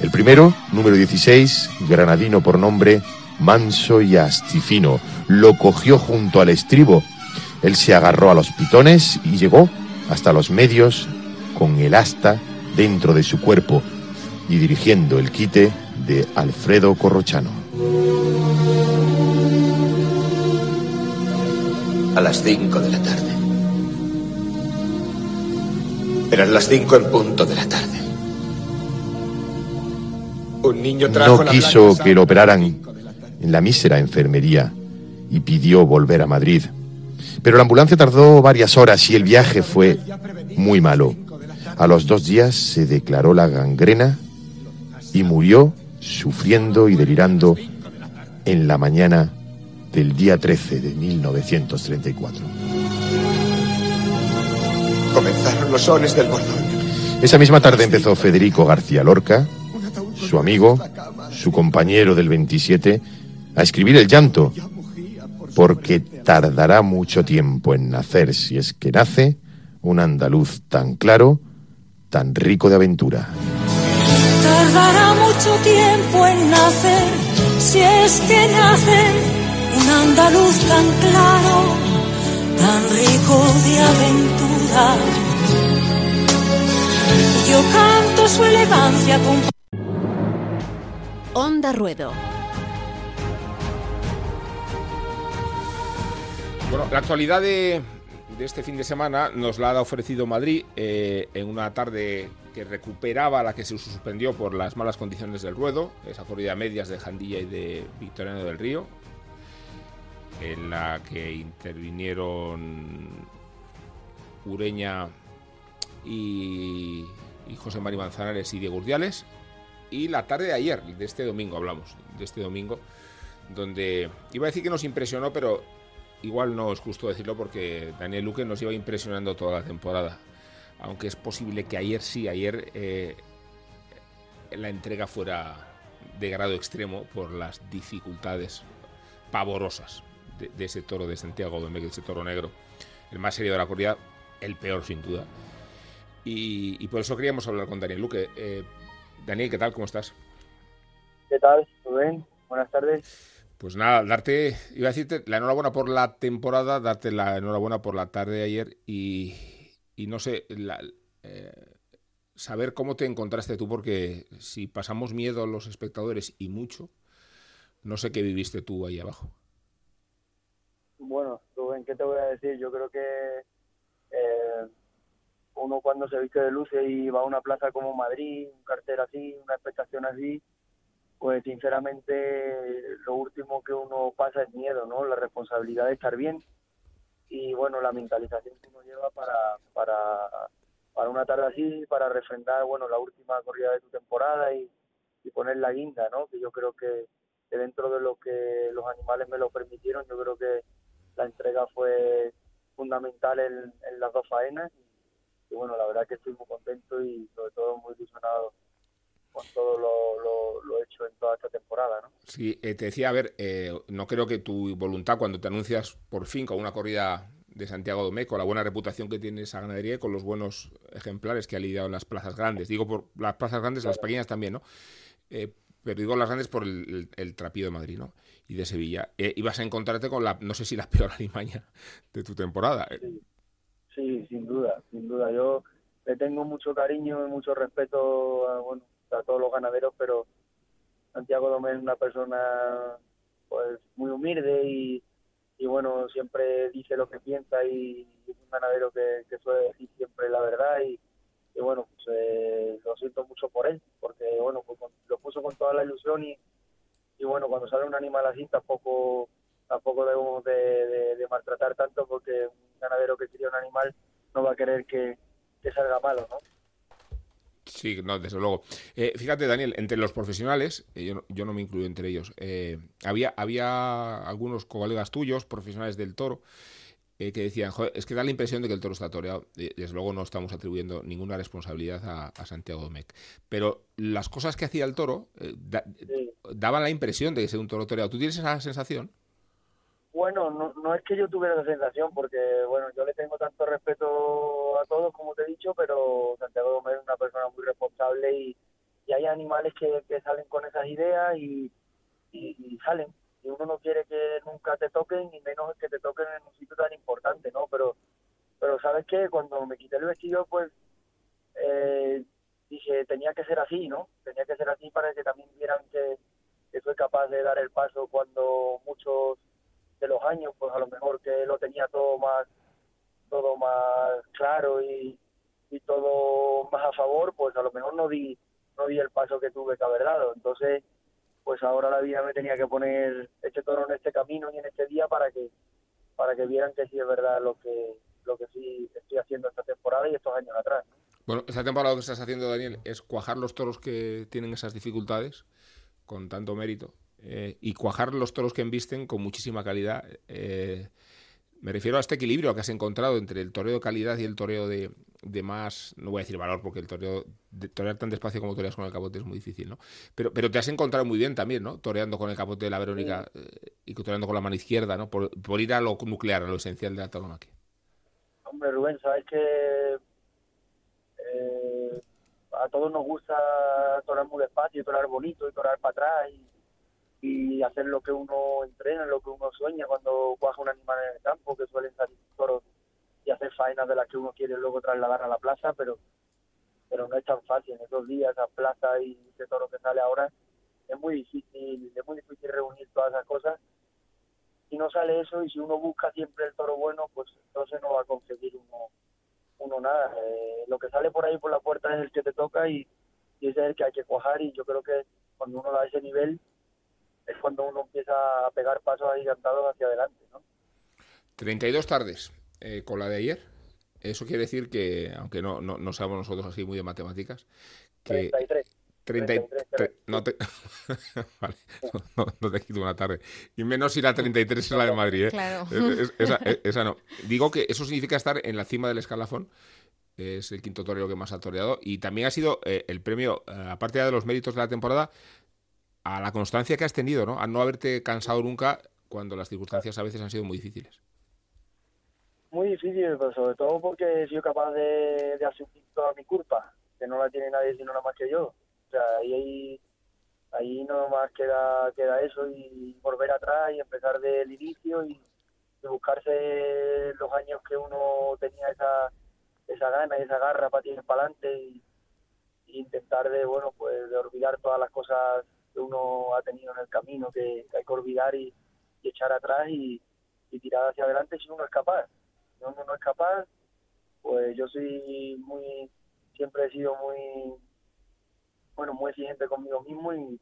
El primero, número 16, granadino por nombre, manso y astifino, lo cogió junto al estribo. Él se agarró a los pitones y llegó hasta los medios con el asta dentro de su cuerpo y dirigiendo el quite de Alfredo Corrochano. A las cinco de la tarde. Eran las cinco en punto de la tarde. Un niño trajo no quiso que lo operaran en la mísera enfermería y pidió volver a Madrid. Pero la ambulancia tardó varias horas y el viaje fue muy malo. A los dos días se declaró la gangrena y murió sufriendo y delirando en la mañana del día 13 de 1934. Comenzaron los sones del bordón. Esa misma tarde empezó Federico García Lorca, su amigo, su compañero del 27, a escribir el llanto, porque tardará mucho tiempo en nacer, si es que nace, un andaluz tan claro, tan rico de aventura. Tardará mucho tiempo en nacer, si es que nace un andaluz tan claro, tan rico de aventura. Yo canto su elegancia con... Onda Ruedo. Bueno, la actualidad de, este fin de semana nos la ha ofrecido Madrid eh, en una tarde que recuperaba la que se suspendió por las malas condiciones del ruedo, esa corrida medias de Jandilla y de Victoriano del Río, en la que intervinieron Ureña y, José María Manzanares y Diego Urdiales. Y la tarde de ayer, de este domingo hablamos, de este domingo, donde iba a decir que nos impresionó, pero igual no es justo decirlo porque Daniel Luque nos iba impresionando toda la temporada. Aunque es posible que ayer sí, ayer eh, la entrega fuera de grado extremo por las dificultades pavorosas de, ese toro de Santiago de ese toro negro. El más serio de la corrida, el peor sin duda. Y, por eso queríamos hablar con Daniel Luque. Eh, Daniel, ¿qué tal? ¿Cómo estás? ¿Qué tal? ¿Muy Buenas tardes. Pues nada, darte, iba a decirte la enhorabuena por la temporada, darte la enhorabuena por la tarde de ayer y, no sé, eh, saber cómo te encontraste tú, porque si pasamos miedo a los espectadores y mucho, no sé qué viviste tú ahí abajo. Bueno, Rubén, ¿qué te voy a decir? Yo creo que eh, uno cuando se viste de luces y va a una plaza como Madrid, un cartel así, una expectación así, pues sinceramente lo último que uno pasa es miedo, ¿no? La responsabilidad de estar bien y bueno, la mentalización que uno lleva para, para, para una tarde así, para refrendar, bueno, la última corrida de tu temporada y, poner la guinda, ¿no? Que yo creo que, dentro de lo que los animales me lo permitieron, yo creo que la entrega fue fundamental en, las dos faenas y, y bueno, la verdad que estoy muy contento y sobre todo muy ilusionado con todo lo, lo, hecho en toda esta temporada. ¿no? Sí, eh, te decía, a ver, eh, no creo que tu voluntad cuando te anuncias por fin con una corrida de Santiago Domé, con la buena reputación que tiene esa ganadería y con los buenos ejemplares que ha lidiado en las plazas grandes. Digo por las plazas grandes, las pequeñas también, ¿no? Eh, pero digo las grandes por el, el, trapío de Madrid, ¿no? Y de Sevilla. ibas a encontrarte con la, no sé si la peor alimaña de tu temporada. Sí, sí sin duda, sin duda. Yo le tengo mucho cariño y mucho respeto a, bueno, a todos los ganaderos, pero Santiago Domé es una persona pues muy humilde y, y bueno, siempre dice lo que piensa y es un ganadero que, suele decir siempre la verdad y, y bueno, pues eh, lo siento mucho por él, porque bueno, pues, lo puso con toda la ilusión y, y bueno, cuando sale un animal así tampoco tampoco debemos de, de, maltratar tanto porque un ganadero que cría un animal no va a querer que, que salga malo, ¿no? Sí, no, desde luego. Eh, fíjate, Daniel, entre los profesionales, eh, yo, no, yo, no, me incluyo entre ellos, eh, había, había algunos colegas tuyos, profesionales del toro, que decían, Joder, es que da la impresión de que el toro está toreado. Desde luego no estamos atribuyendo ninguna responsabilidad a, a Santiago Domecq. Pero las cosas que hacía el toro da, sí. daban la impresión de que ser un toro toreado. ¿Tú tienes esa sensación? Bueno, no, no es que yo tuviera esa sensación, porque bueno, yo le tengo tanto respeto a todos, como te he dicho, pero Santiago Domecq es una persona muy responsable y, y hay animales que, que, salen con esas ideas y, y, y, salen. Y uno no quiere que nunca te toquen, y menos que te toquen en un sitio tan importante, ¿no? Pero, pero ¿sabes qué? Cuando me quité el vestido, pues eh, dije, tenía que ser así, ¿no? Tenía que ser así para que también vieran que, que soy capaz de dar el paso cuando muchos de los años, pues a lo mejor que lo tenía todo más todo más claro y, y todo más a favor, pues a lo mejor no di no di el paso que tuve que haber dado. Entonces, pues ahora la vida me tenía que poner este toro en este camino y en este día para que para que vieran que sí es verdad lo que lo que sí estoy haciendo esta temporada y estos años atrás. ¿no? Bueno, esta temporada lo que estás haciendo, Daniel, es cuajar los toros que tienen esas dificultades con tanto mérito eh, y cuajar los toros que embisten con muchísima calidad. Eh, me refiero a este equilibrio que has encontrado entre el toreo de calidad y el toreo de, de, más, no voy a decir valor, porque el toreo, de torear tan despacio como toreas con el capote es muy difícil, ¿no? Pero, pero te has encontrado muy bien también, ¿no? Toreando con el capote de la Verónica sí. eh, y toreando con la mano izquierda, ¿no? Por, por, ir a lo nuclear, a lo esencial de la tauromaquia. Hombre, Rubén, sabes que eh, a todos nos gusta torear muy despacio, torear bonito y torear para atrás y y hacer lo que uno entrena, lo que uno sueña cuando cuaja un animal en el campo, que suelen salir toros y hacer faenas de las que uno quiere luego trasladar a la plaza, pero pero no es tan fácil. En esos días, esa plaza y ese toro que sale ahora, es muy difícil, es muy difícil reunir todas esas cosas. Si no sale eso y si uno busca siempre el toro bueno, pues entonces no va a conseguir uno, uno nada. Eh, lo que sale por ahí por la puerta es el que te toca y, y ese es el que hay que cuajar y yo creo que cuando uno da ese nivel es cuando uno empieza a pegar pasos agigantados hacia adelante. ¿no? 32 tardes eh, con la de ayer. Eso quiere decir que, aunque no, no, no seamos nosotros así muy de matemáticas, que... 33. 33, 33 no, te, vale, no, no, te quito una tarde. Y menos ir a 33 es la de Madrid. ¿eh? Claro. Es, esa, esa, no. Digo que eso significa estar en la cima del escalafón. Es el quinto torero que más ha toreado. Y también ha sido eh, el premio, eh, aparte de los méritos de la temporada, a la constancia que has tenido, ¿no? A no haberte cansado nunca cuando las circunstancias a veces han sido muy difíciles. Muy difícil, pero sobre todo porque he sido capaz de, asumir toda mi culpa, que no la tiene nadie sino nada más que yo. O sea, ahí, ahí, no más queda, queda eso y volver atrás y empezar del inicio y, y buscarse los años que uno tenía esa, esa gana y esa garra para tirar para adelante y, y intentar de, bueno, pues de olvidar todas las cosas que uno ha tenido en el camino que, hay que olvidar y, echar atrás y, y, tirar hacia adelante si uno es capaz. Si uno no es capaz, pues yo soy muy, siempre he sido muy, bueno, muy exigente conmigo mismo y,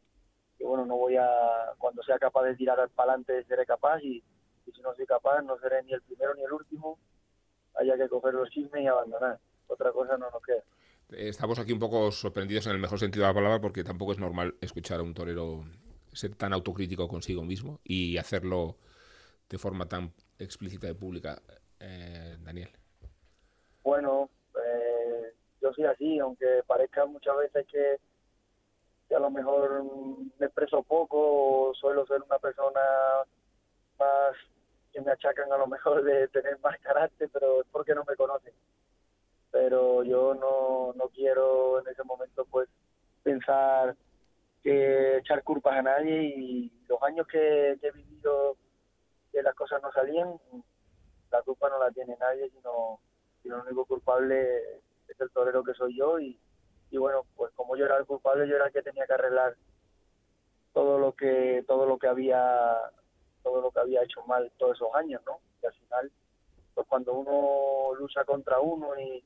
y bueno, no voy a, cuando sea capaz de tirar para adelante seré capaz y, y si no soy capaz no seré ni el primero ni el último, haya que coger los chismes y abandonar. Otra cosa no nos queda. Estamos aquí un poco sorprendidos en el mejor sentido de la palabra porque tampoco es normal escuchar a un torero ser tan autocrítico consigo mismo y hacerlo de forma tan explícita y pública, eh, Daniel. Bueno, eh, yo soy así, aunque parezca muchas veces que, que, a lo mejor me expreso poco o suelo ser una persona más que me achacan a lo mejor de tener más carácter, pero es porque no me conocen pero yo no, no quiero en ese momento pues pensar que echar culpas a nadie y los años que, he vivido que las cosas no salían, la culpa no la tiene nadie, sino, sino el único culpable es el torero que soy yo y, y bueno, pues como yo era el culpable, yo era el que tenía que arreglar todo lo que todo lo que había todo lo que había hecho mal todos esos años, ¿no? Y al final, pues cuando uno lucha contra uno y,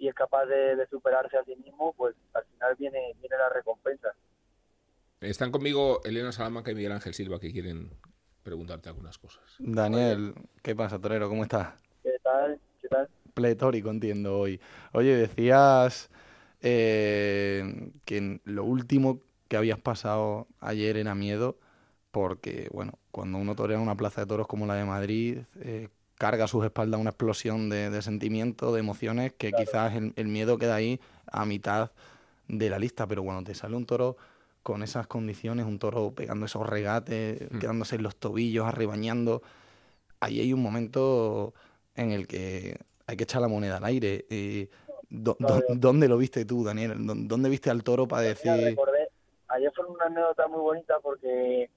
y es capaz de, de, superarse a sí mismo, pues al final viene, viene la recompensa. Están conmigo Elena Salamanca y Miguel Ángel Silva que quieren preguntarte algunas cosas. Daniel, ¿qué pasa, Torero? ¿Cómo estás? ¿Qué tal? ¿Qué tal? Pletórico, entiendo hoy. Oye, decías eh, que lo último que habías pasado ayer era miedo, porque, bueno, cuando uno torea una plaza de toros como la de Madrid, eh, carga a sus espaldas una explosión de, sentimientos, de emociones, que quizás el, miedo queda ahí a mitad de la lista, pero bueno, te sale un toro con esas condiciones, un toro pegando esos regates, mm. quedándose en los tobillos, arribañando, ahí hay un momento en el que hay que echar la moneda al aire. Eh, ¿Dónde lo viste tú, Daniel? ¿Dónde viste al toro para decir...? ayer fue una anécdota muy bonita porque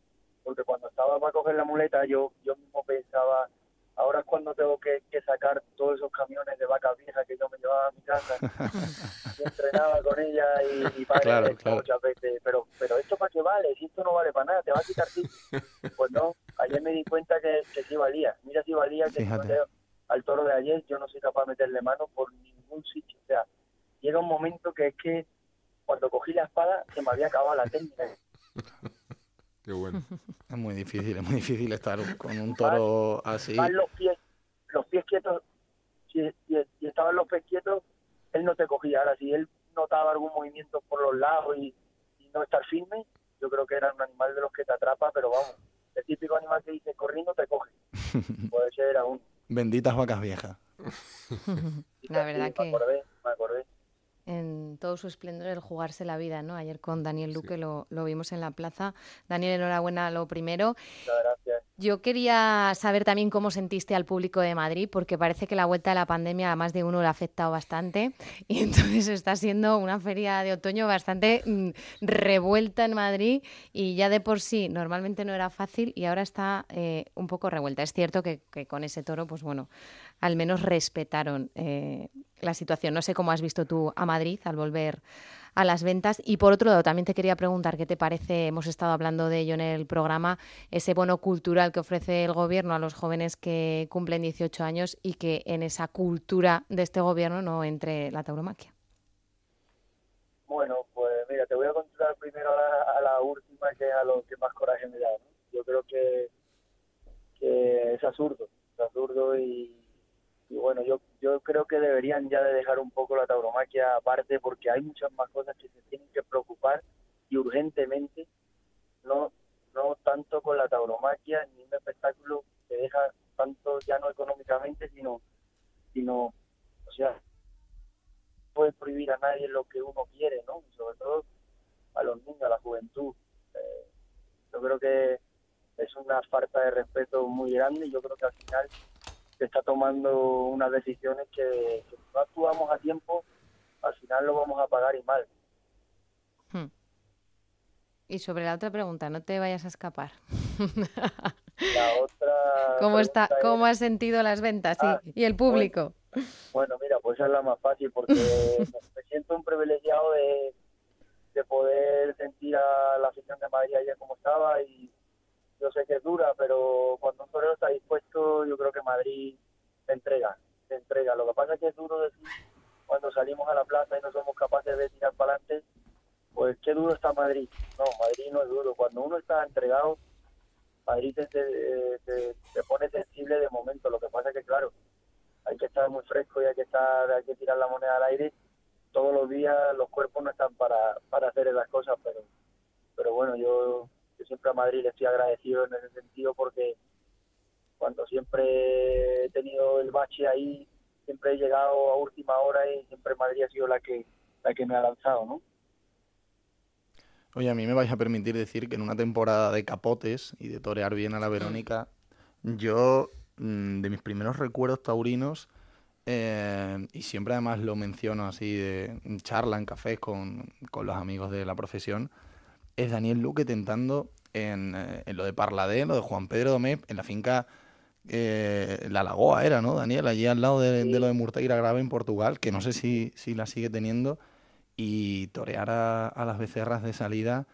porque cuando estaba para coger la muleta yo yo mismo pensaba ahora es cuando tengo que, sacar todos esos camiones de vacas viejas que yo me llevaba a mi casa. Y entrenaba con ella y, y para muchas veces pero pero esto para qué vale si esto no vale para nada te va a quitar ti pues no ayer me di cuenta que, que sí valía mira si valía que al toro de ayer yo no soy capaz de meterle mano por ningún sitio o sea llega un momento que es que cuando cogí la espada se me había acabado la técnica. Qué bueno. Es muy difícil, es muy difícil estar con un toro así. los pies, los pies quietos, si, estaban los pies quietos, él no te cogía. Ahora, si él notaba algún movimiento por los lados y, no estar firme, yo creo que era un animal de los que te atrapa, pero vamos, el típico animal que dice corriendo te coge. Puede ser aún. Benditas vacas viejas. La verdad que... Me acordé, me acordé en todo su esplendor el jugarse la vida, ¿no? Ayer con Daniel Luque lo, vimos en la plaza. Daniel, enhorabuena lo primero. gracias. Yo quería saber también cómo sentiste al público de Madrid, porque parece que la vuelta de la pandemia a más de uno le ha afectado bastante y entonces está siendo una feria de otoño bastante mm, revuelta en Madrid y ya de por sí normalmente no era fácil y ahora está eh, un poco revuelta. Es cierto que, que, con ese toro, pues bueno, al menos respetaron eh, la situación. No sé cómo has visto tú a Madrid al volver a las ventas. Y por otro lado, también te quería preguntar qué te parece, hemos estado hablando de ello en el programa, ese bono cultural que ofrece el gobierno a los jóvenes que cumplen 18 años y que en esa cultura de este gobierno no entre la tauromaquia. Bueno, pues mira, te voy a contar primero a la, última, que es a lo que más coraje me da. Yo creo que, que es absurdo, es absurdo y y bueno, yo, yo creo que deberían ya de dejar un poco la tauromaquia aparte porque hay muchas más cosas que se tienen que preocupar y urgentemente, no, no tanto con la tauromaquia ni un espectáculo que deja tanto ya no económicamente, sino, sino o sea, puede prohibir a nadie lo que uno quiere, ¿no? sobre todo a los niños, a la juventud. Eh, yo creo que es una falta de respeto muy grande y yo creo que al final está tomando unas decisiones que, si no actuamos a tiempo, al final lo vamos a pagar y mal. Hmm. Y sobre la otra pregunta, no te vayas a escapar. La otra ¿Cómo, está, ¿Cómo has sentido las ventas y, ah, el público? Bueno, mira, pues esa es la más fácil porque me siento un privilegiado de, de poder sentir a la afición de Madrid ayer como estaba y yo sé que es dura, pero cuando un torero está dispuesto, yo creo que Madrid se entrega, se entrega. Lo que pasa es que es duro decir cuando salimos a la plaza y no somos capaces de tirar para adelante, pues qué duro está Madrid. No, Madrid no es duro. Cuando uno está entregado, Madrid te, te, pone sensible de momento. Lo que pasa es que, claro, hay que estar muy fresco y hay que estar, hay que tirar la moneda al aire. Todos los días los cuerpos no están para, para hacer esas cosas, pero, pero bueno, yo siempre a Madrid le estoy agradecido en ese sentido porque cuando siempre he tenido el bache ahí, siempre he llegado a última hora y siempre Madrid ha sido la que, la que me ha lanzado, ¿no? Oye, a mí me vais a permitir decir que en una temporada de capotes y de torear bien a la Verónica, yo, mm, de mis primeros recuerdos taurinos, eh, y siempre además lo menciono así de charla en cafés con, con los amigos de la profesión, es Daniel Luque tentando en, eh, en lo de Parladé, lo de Juan Pedro Domé, en la finca eh, La Lagoa era, ¿no, Daniel? Allí al lado de, lo de Murteira Grave en Portugal, que no sé si, si la sigue teniendo, y torear a, las becerras de salida,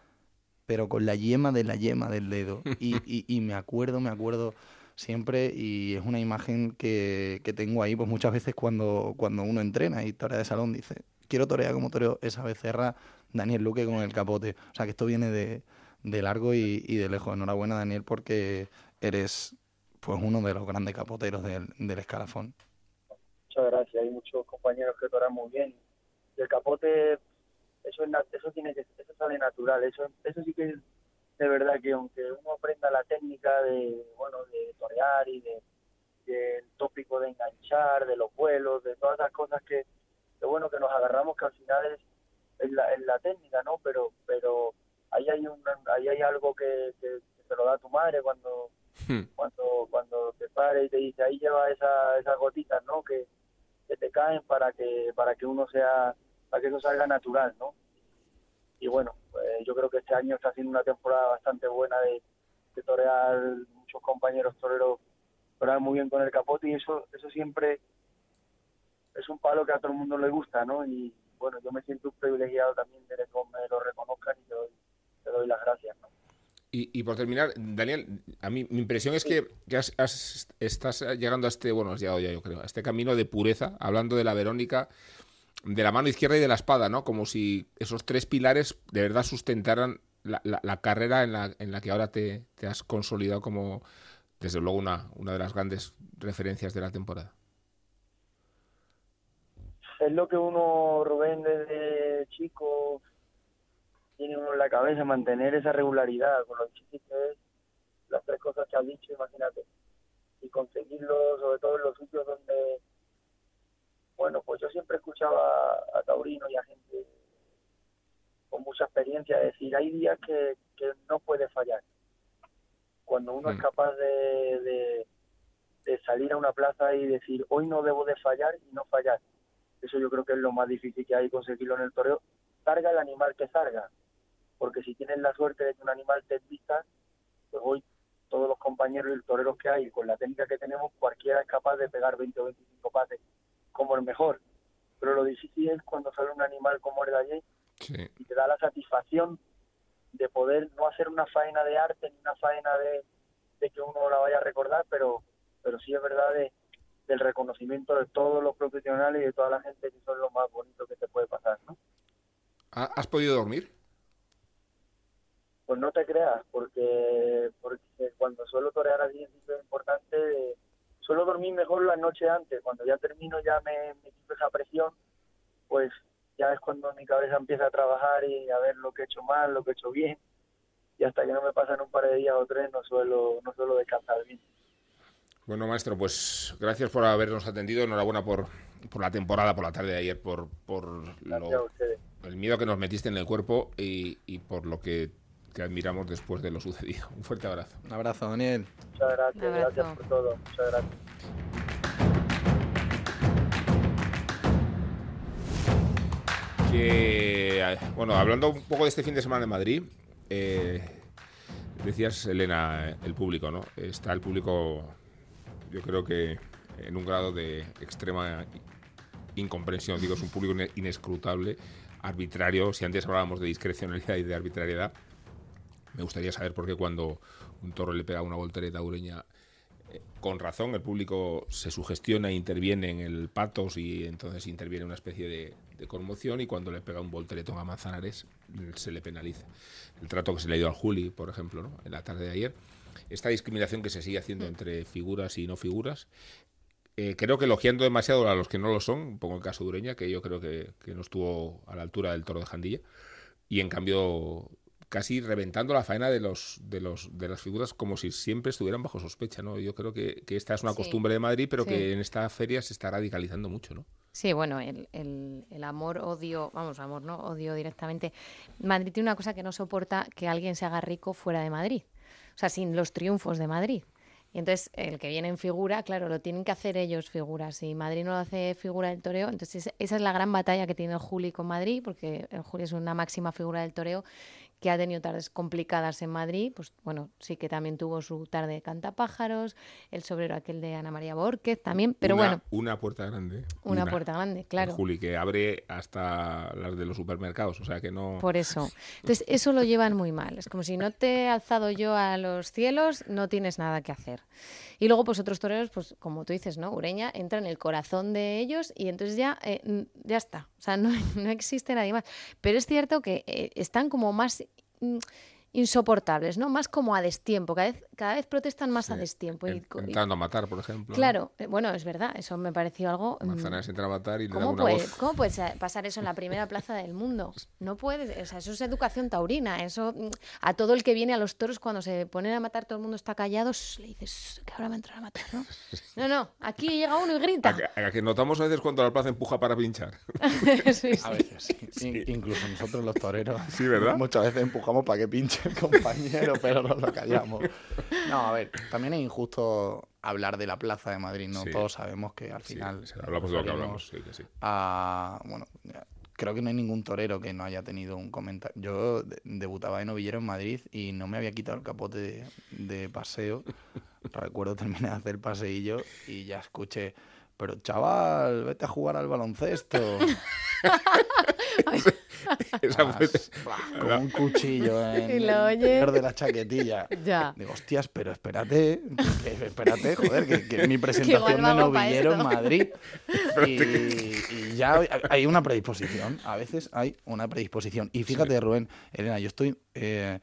pero con la yema de la yema del dedo. Y, y, y, me acuerdo, me acuerdo siempre, y es una imagen que, que tengo ahí, pues muchas veces cuando, cuando uno entrena y torea de salón, dice, quiero torear como toreo esa becerra Daniel Luque con el capote. O sea que esto viene de, largo y, de lejos. Enhorabuena, Daniel, porque eres pues uno de los grandes capoteros del, escalafón. Muchas gracias. Hay muchos compañeros que torean muy bien el capote, eso, es, eso, tiene que, eso sale natural, eso, eso sí que es de verdad que aunque uno aprenda la técnica de, bueno, de torear y de, del tópico de enganchar, de los vuelos, de todas esas cosas que, que bueno, que nos agarramos que al final es, es, la, es la técnica, ¿no? Pero, pero ahí hay un, ahí hay algo que, que, te lo da tu madre cuando, Hmm. cuando, cuando te pare y te dice ahí lleva esa, esas gotitas, ¿no? Que, que te caen para que, para que uno sea, para que eso salga natural, ¿no? y bueno, pues yo creo que este año está siendo una temporada bastante buena de, de torear muchos compañeros toreros torear muy bien con el capote y eso eso siempre es un palo que a todo el mundo le gusta, ¿no? Y bueno, yo me siento un privilegiado también de que me lo reconozcan y te doy, te doy las gracias, ¿no? Y, y, por terminar, Daniel, a mí mi impresión es que, que has, has, estás llegando a este, bueno, has llegado ya yo creo, a este camino de pureza, hablando de la Verónica, de la mano izquierda y de la espada, ¿no? Como si esos tres pilares de verdad sustentaran la, la, la carrera en la, en la que ahora te, te, has consolidado como, desde luego, una, una de las grandes referencias de la temporada. Es lo que uno, Rubén, desde chico tiene uno en la cabeza, mantener esa regularidad, con lo difícil que es las tres cosas que has dicho, imagínate, y conseguirlo, sobre todo en los sitios donde bueno, pues yo siempre escuchaba a Taurino y a gente con mucha experiencia decir, hay días que, que no puede fallar. Cuando uno mm. es capaz de, de, de, salir a una plaza y decir, hoy no debo de fallar y no fallar. Eso yo creo que es lo más difícil que hay conseguirlo en el toreo. Salga el animal que salga. Porque si tienes la suerte de que un animal te vista, pues hoy todos los compañeros y toreros que hay, con la técnica que tenemos, cualquiera es capaz de pegar 20 o 25 pases como el mejor. Pero lo difícil es cuando sale un animal como el de ayer sí. y te da la satisfacción de poder no hacer una faena de arte ni una faena de, de que uno la vaya a recordar, pero, pero sí es verdad de, del reconocimiento de todos los profesionales y de toda la gente que son lo más bonito que te puede pasar. ¿no? ¿Has podido dormir? Pues no te creas, porque, porque cuando suelo torear así es importante. Suelo dormir mejor la noche antes, cuando ya termino ya me, me quito esa presión, pues ya es cuando mi cabeza empieza a trabajar y a ver lo que he hecho mal, lo que he hecho bien, y hasta que no me pasan un par de días o tres no suelo, no suelo descansar bien. Bueno, maestro, pues gracias por habernos atendido, enhorabuena por, por la temporada, por la tarde de ayer, por, por lo, el miedo que nos metiste en el cuerpo y, y por lo que te admiramos después de lo sucedido. Un fuerte abrazo. Un abrazo, Daniel. Muchas gracias, gracias por todo. Muchas gracias. Que, bueno, hablando un poco de este fin de semana en Madrid, eh, decías, Elena, el público, ¿no? Está el público, yo creo que en un grado de extrema incomprensión. Digo, es un público inescrutable, arbitrario. Si antes hablábamos de discrecionalidad y de arbitrariedad, me gustaría saber por qué cuando un toro le pega una voltereta ureña, eh, con razón el público se sugestiona e interviene en el patos y entonces interviene una especie de, de, conmoción y cuando le pega un volteretón a Manzanares se le penaliza. El trato que se le dio al Juli, por ejemplo, ¿no? en la tarde de ayer. Esta discriminación que se sigue haciendo entre figuras y no figuras. Eh, creo que elogiando demasiado a los que no lo son, pongo el caso de Ureña, que yo creo que, que no estuvo a la altura del toro de Jandilla, y en cambio casi reventando la faena de los de los de las figuras como si siempre estuvieran bajo sospecha, ¿no? Yo creo que, que esta es una sí. costumbre de Madrid, pero sí. que en esta feria se está radicalizando mucho, ¿no? Sí, bueno, el, el, el amor, odio, vamos, amor, ¿no? Odio directamente. Madrid tiene una cosa que no soporta que alguien se haga rico fuera de Madrid. Sea, sin los triunfos de Madrid. Y entonces el que viene en figura, claro, lo tienen que hacer ellos figuras. Si Madrid no lo hace figura del toreo, entonces esa es la gran batalla que tiene el Juli con Madrid, porque el Juli es una máxima figura del toreo que ha tenido tardes complicadas en Madrid, pues bueno, sí que también tuvo su tarde de cantapájaros, el sobrero aquel de Ana María Borquez también, pero una, bueno. Una puerta grande. Una, una, puerta grande, claro. Juli, que abre hasta las de los supermercados, o sea que no... Por eso. Entonces, eso lo llevan muy mal. Es como si no te he alzado yo a los cielos, no tienes nada que hacer. Y luego, pues otros toreros, pues como tú dices, ¿no? Ureña entra en el corazón de ellos y entonces ya, eh, ya está. O sea, no, no existe nadie más. Pero es cierto que eh, están como más 嗯 insoportables, ¿no? Más como a destiempo, cada vez, cada vez protestan más a destiempo. y- a matar, por ejemplo. claro, eh, bueno, es verdad, eso me pareció algo... mm, Manzanares entra a matar y le da ¿Cómo una puede, voz. ¿Cómo puede sa- pasar eso en la primera plaza del mundo? No puede, o sea, eso es educación taurina, eso mm, a todo el que viene a los toros cuando se ponen a matar todo el mundo está callado, le dices "Shh, que ahora va a entrar a matar, ¿no? No, no, aquí llega uno y A grita. que, a que notamos a veces cuando la plaza empuja para pinchar. Sí, sí. A veces. In- incluso nosotros los toreros. Sí, ¿verdad? Muchas veces empujamos para que pinche el compañero, pero nos lo callamos. No, a ver, también es injusto hablar de la Plaza de Madrid, ¿no? Sí. Todos sabemos que al final... sí, hablamos de lo que hablamos. Sí, que sí. a- bueno, ya, creo que no hay ningún torero que no haya tenido un comentario. Yo de- debutaba de novillero en Madrid y no me había quitado el capote de, de paseo. Recuerdo terminé de hacer el paseillo y ya escuché, pero chaval, vete a jugar al baloncesto. Esa Más, fue- como un cuchillo en Y lo de la chaquetilla. Ya. Digo, hostias, pero espérate, que- espérate, joder, que, que es mi presentación de novillero en. Madrid. Y, y ya hay- una predisposición, a veces hay una predisposición. Y fíjate, Rubén, Elena, yo estoy eh,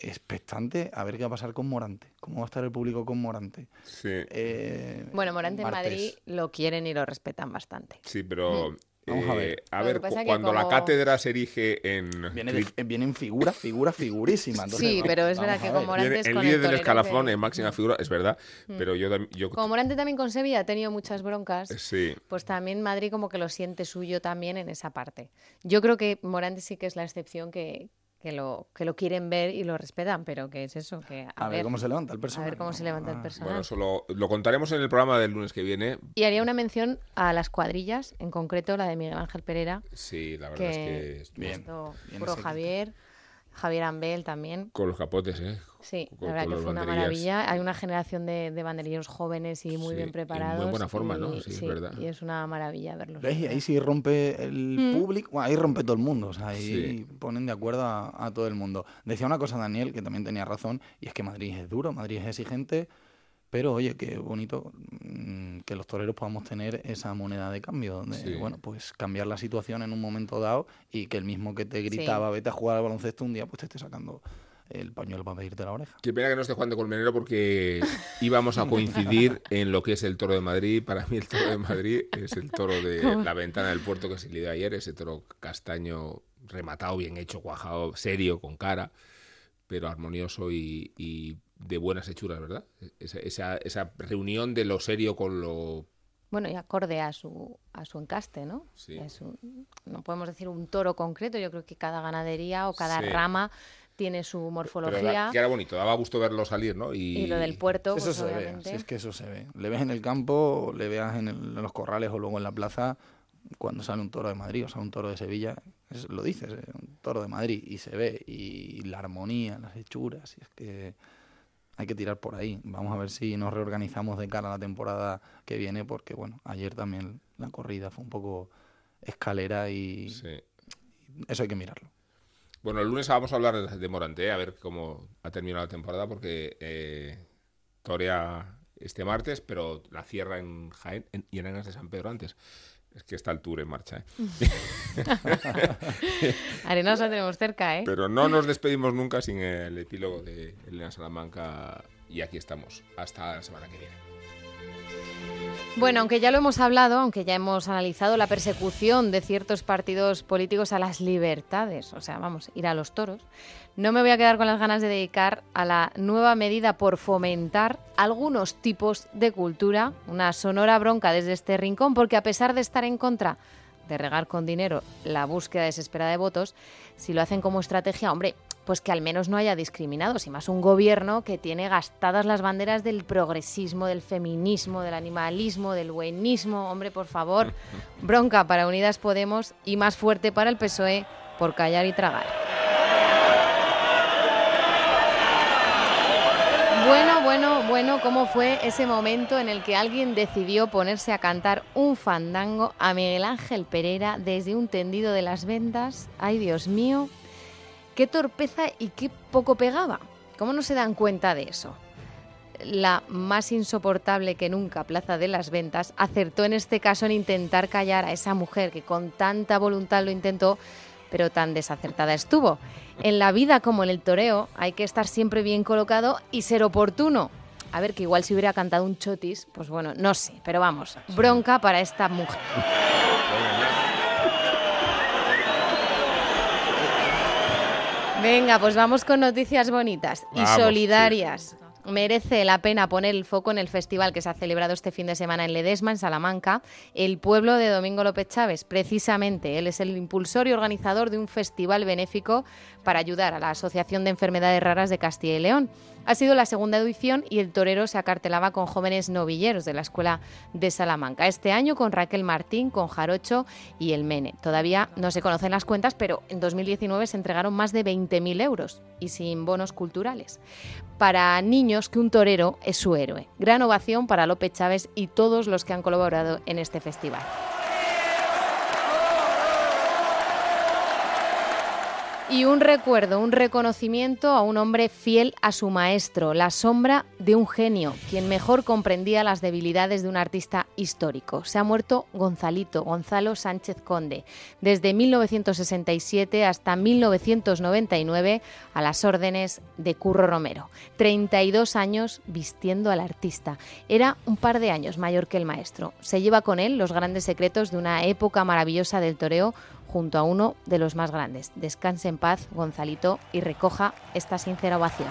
expectante a ver qué va a pasar con Morante. ¿Cómo va a estar el público con Morante? sí, Eh, Bueno, Morante en. Madrid lo quieren y lo respetan bastante. sí, pero. Vamos a eh, ver. a Lo ver, cu- cuando la como- cátedra se erige en. Viene, de- viene en figura, figura, figurísima. Entonces, Sí, pero es verdad a que ver. con Morante viene es el con líder el del escalafón en máxima figura, es verdad. Pero yo, yo Como Morante también con Sevilla ha tenido muchas broncas, sí. pues también Madrid como que lo siente suyo también en esa parte. Yo creo que Morante sí que es la excepción que, que, lo, que lo quieren ver y lo respetan, pero que es eso, que a, A, ver, cómo se levanta el a personaje. ver cómo se levanta el personaje. Bueno, eso lo, lo contaremos en el programa del lunes que viene. Y haría una mención a las cuadrillas, en concreto la de Miguel Ángel Pereira, Sí, la verdad que es que estuvo Bien. bien puro Javier, Javier Ambel también. con los capotes, ¿eh? Sí, con- la verdad que fue una maravilla. Hay una generación de, de banderilleros jóvenes y muy Sí, y bien en preparados. muy buena forma, ¿no? y- Sí, es verdad. Y es una maravilla verlos. ¿Ves? Y ahí sí rompe el Mm. público, bueno, ahí rompe todo el mundo, o sea, ahí Sí. ponen de acuerdo a, a todo el mundo. Decía una cosa Daniel, que también tenía razón, y es que Madrid es duro, Madrid es exigente, pero oye, qué bonito mm, que los toreros podamos tener esa moneda de cambio, de, Sí. bueno, pues cambiar la situación en un momento dado y que el mismo que te gritaba, vete a jugar al baloncesto un día, pues te esté sacando el pañuelo para pedirte la oreja. Qué pena que no esté Juan de Colmenero porque íbamos a coincidir en lo que es el toro de Madrid. Para mí el toro de Madrid es el toro de la ventana del puerto que se lidió ayer, ese toro castaño rematado, bien hecho, cuajado, serio, con cara, pero armonioso y, y de buenas hechuras, ¿verdad? Esa, esa, esa reunión de lo serio con lo... Bueno, y acorde a su, a su encaste, ¿no? Sí. Es un- no podemos decir un toro concreto, yo creo que cada ganadería o cada Sí. rama tiene su Pero morfología. que era bonito, daba gusto verlo salir, ¿no? Y, Y lo del puerto, Eso pues se ve, obviamente. si es que eso se ve. Le ves en el campo, le veas en, el- en los corrales o luego en la plaza, cuando sale un toro de Madrid o sale un toro de Sevilla, es- lo dices, eh, un toro de Madrid y se ve, y la armonía, las hechuras, y es que hay que tirar por ahí. Vamos a ver si nos reorganizamos de cara a la temporada que viene, porque bueno, ayer también la corrida fue un poco escalera y Sí. eso hay que mirarlo. Bueno, el lunes vamos a hablar de- Morante, a ver cómo ha terminado la temporada, porque eh, torea este martes, pero la cierra en Jaén en- y en Arenas de San Pedro antes. Es que está el tour en marcha, ¿eh? Arenas la tenemos cerca, ¿eh? Pero no nos despedimos nunca sin el epílogo de Elena Salamanca y aquí estamos. Hasta la semana que viene. Bueno, aunque ya lo hemos hablado, aunque ya hemos analizado la persecución de ciertos partidos políticos a las libertades, o sea, vamos, ir a los toros, no me voy a quedar con las ganas de dedicar a la nueva medida por fomentar algunos tipos de cultura, una sonora bronca desde este rincón, porque a pesar de estar en contra de regar con dinero la búsqueda desesperada de votos, si lo hacen como estrategia, hombre, pues que al menos no haya discriminados, y más un gobierno que tiene gastadas las banderas del progresismo, del feminismo, del animalismo, del buenismo, hombre, por favor, bronca para Unidas Podemos y más fuerte para el PSOE por callar y tragar. Bueno, bueno, bueno, ¿cómo fue ese momento en el que alguien decidió ponerse a cantar un fandango a Miguel Ángel Pereira desde un tendido de las ventas? Ay, Dios mío, qué torpeza y qué poco pegaba. ¿Cómo no se dan cuenta de eso? La más insoportable que nunca Plaza de las Ventas acertó en este caso en intentar callar a esa mujer que con tanta voluntad lo intentó, pero tan desacertada estuvo. En la vida como en el toreo hay que estar siempre bien colocado y ser oportuno. A ver, que igual si hubiera cantado un chotis, pues bueno, no sé, pero vamos, bronca para esta mujer. Venga, pues vamos con noticias bonitas y sí. solidarias. Merece la pena poner el foco en el festival que se ha celebrado este fin de semana en Ledesma, en Salamanca, el pueblo de Domingo López Chávez. Precisamente, él es el impulsor y organizador de un festival benéfico para ayudar a la Asociación de Enfermedades Raras de Castilla y León. Ha sido la segunda edición y el torero se acartelaba con jóvenes novilleros de la Escuela de Salamanca. Este año con Raquel Martín, con Jarocho y el Mene. Todavía no se conocen las cuentas, pero en 2019 se entregaron más de 20.000 euros y sin bonos culturales. Para niños que un torero es su héroe. Gran ovación para López Chávez y todos los que han colaborado en este festival. Y un recuerdo, un reconocimiento a un hombre fiel a su maestro, la sombra de un genio, quien mejor comprendía las debilidades de un artista histórico. Se ha muerto Gonzalito, Gonzalo Sánchez Conde, desde 1967 hasta 1999 a las órdenes de Curro Romero. 32 años vistiendo al artista. Era un par de años mayor que el maestro. Se lleva con él los grandes secretos de una época maravillosa del toreo junto a uno de los más grandes. Descanse en paz, Gonzalito, y recoja esta sincera ovación.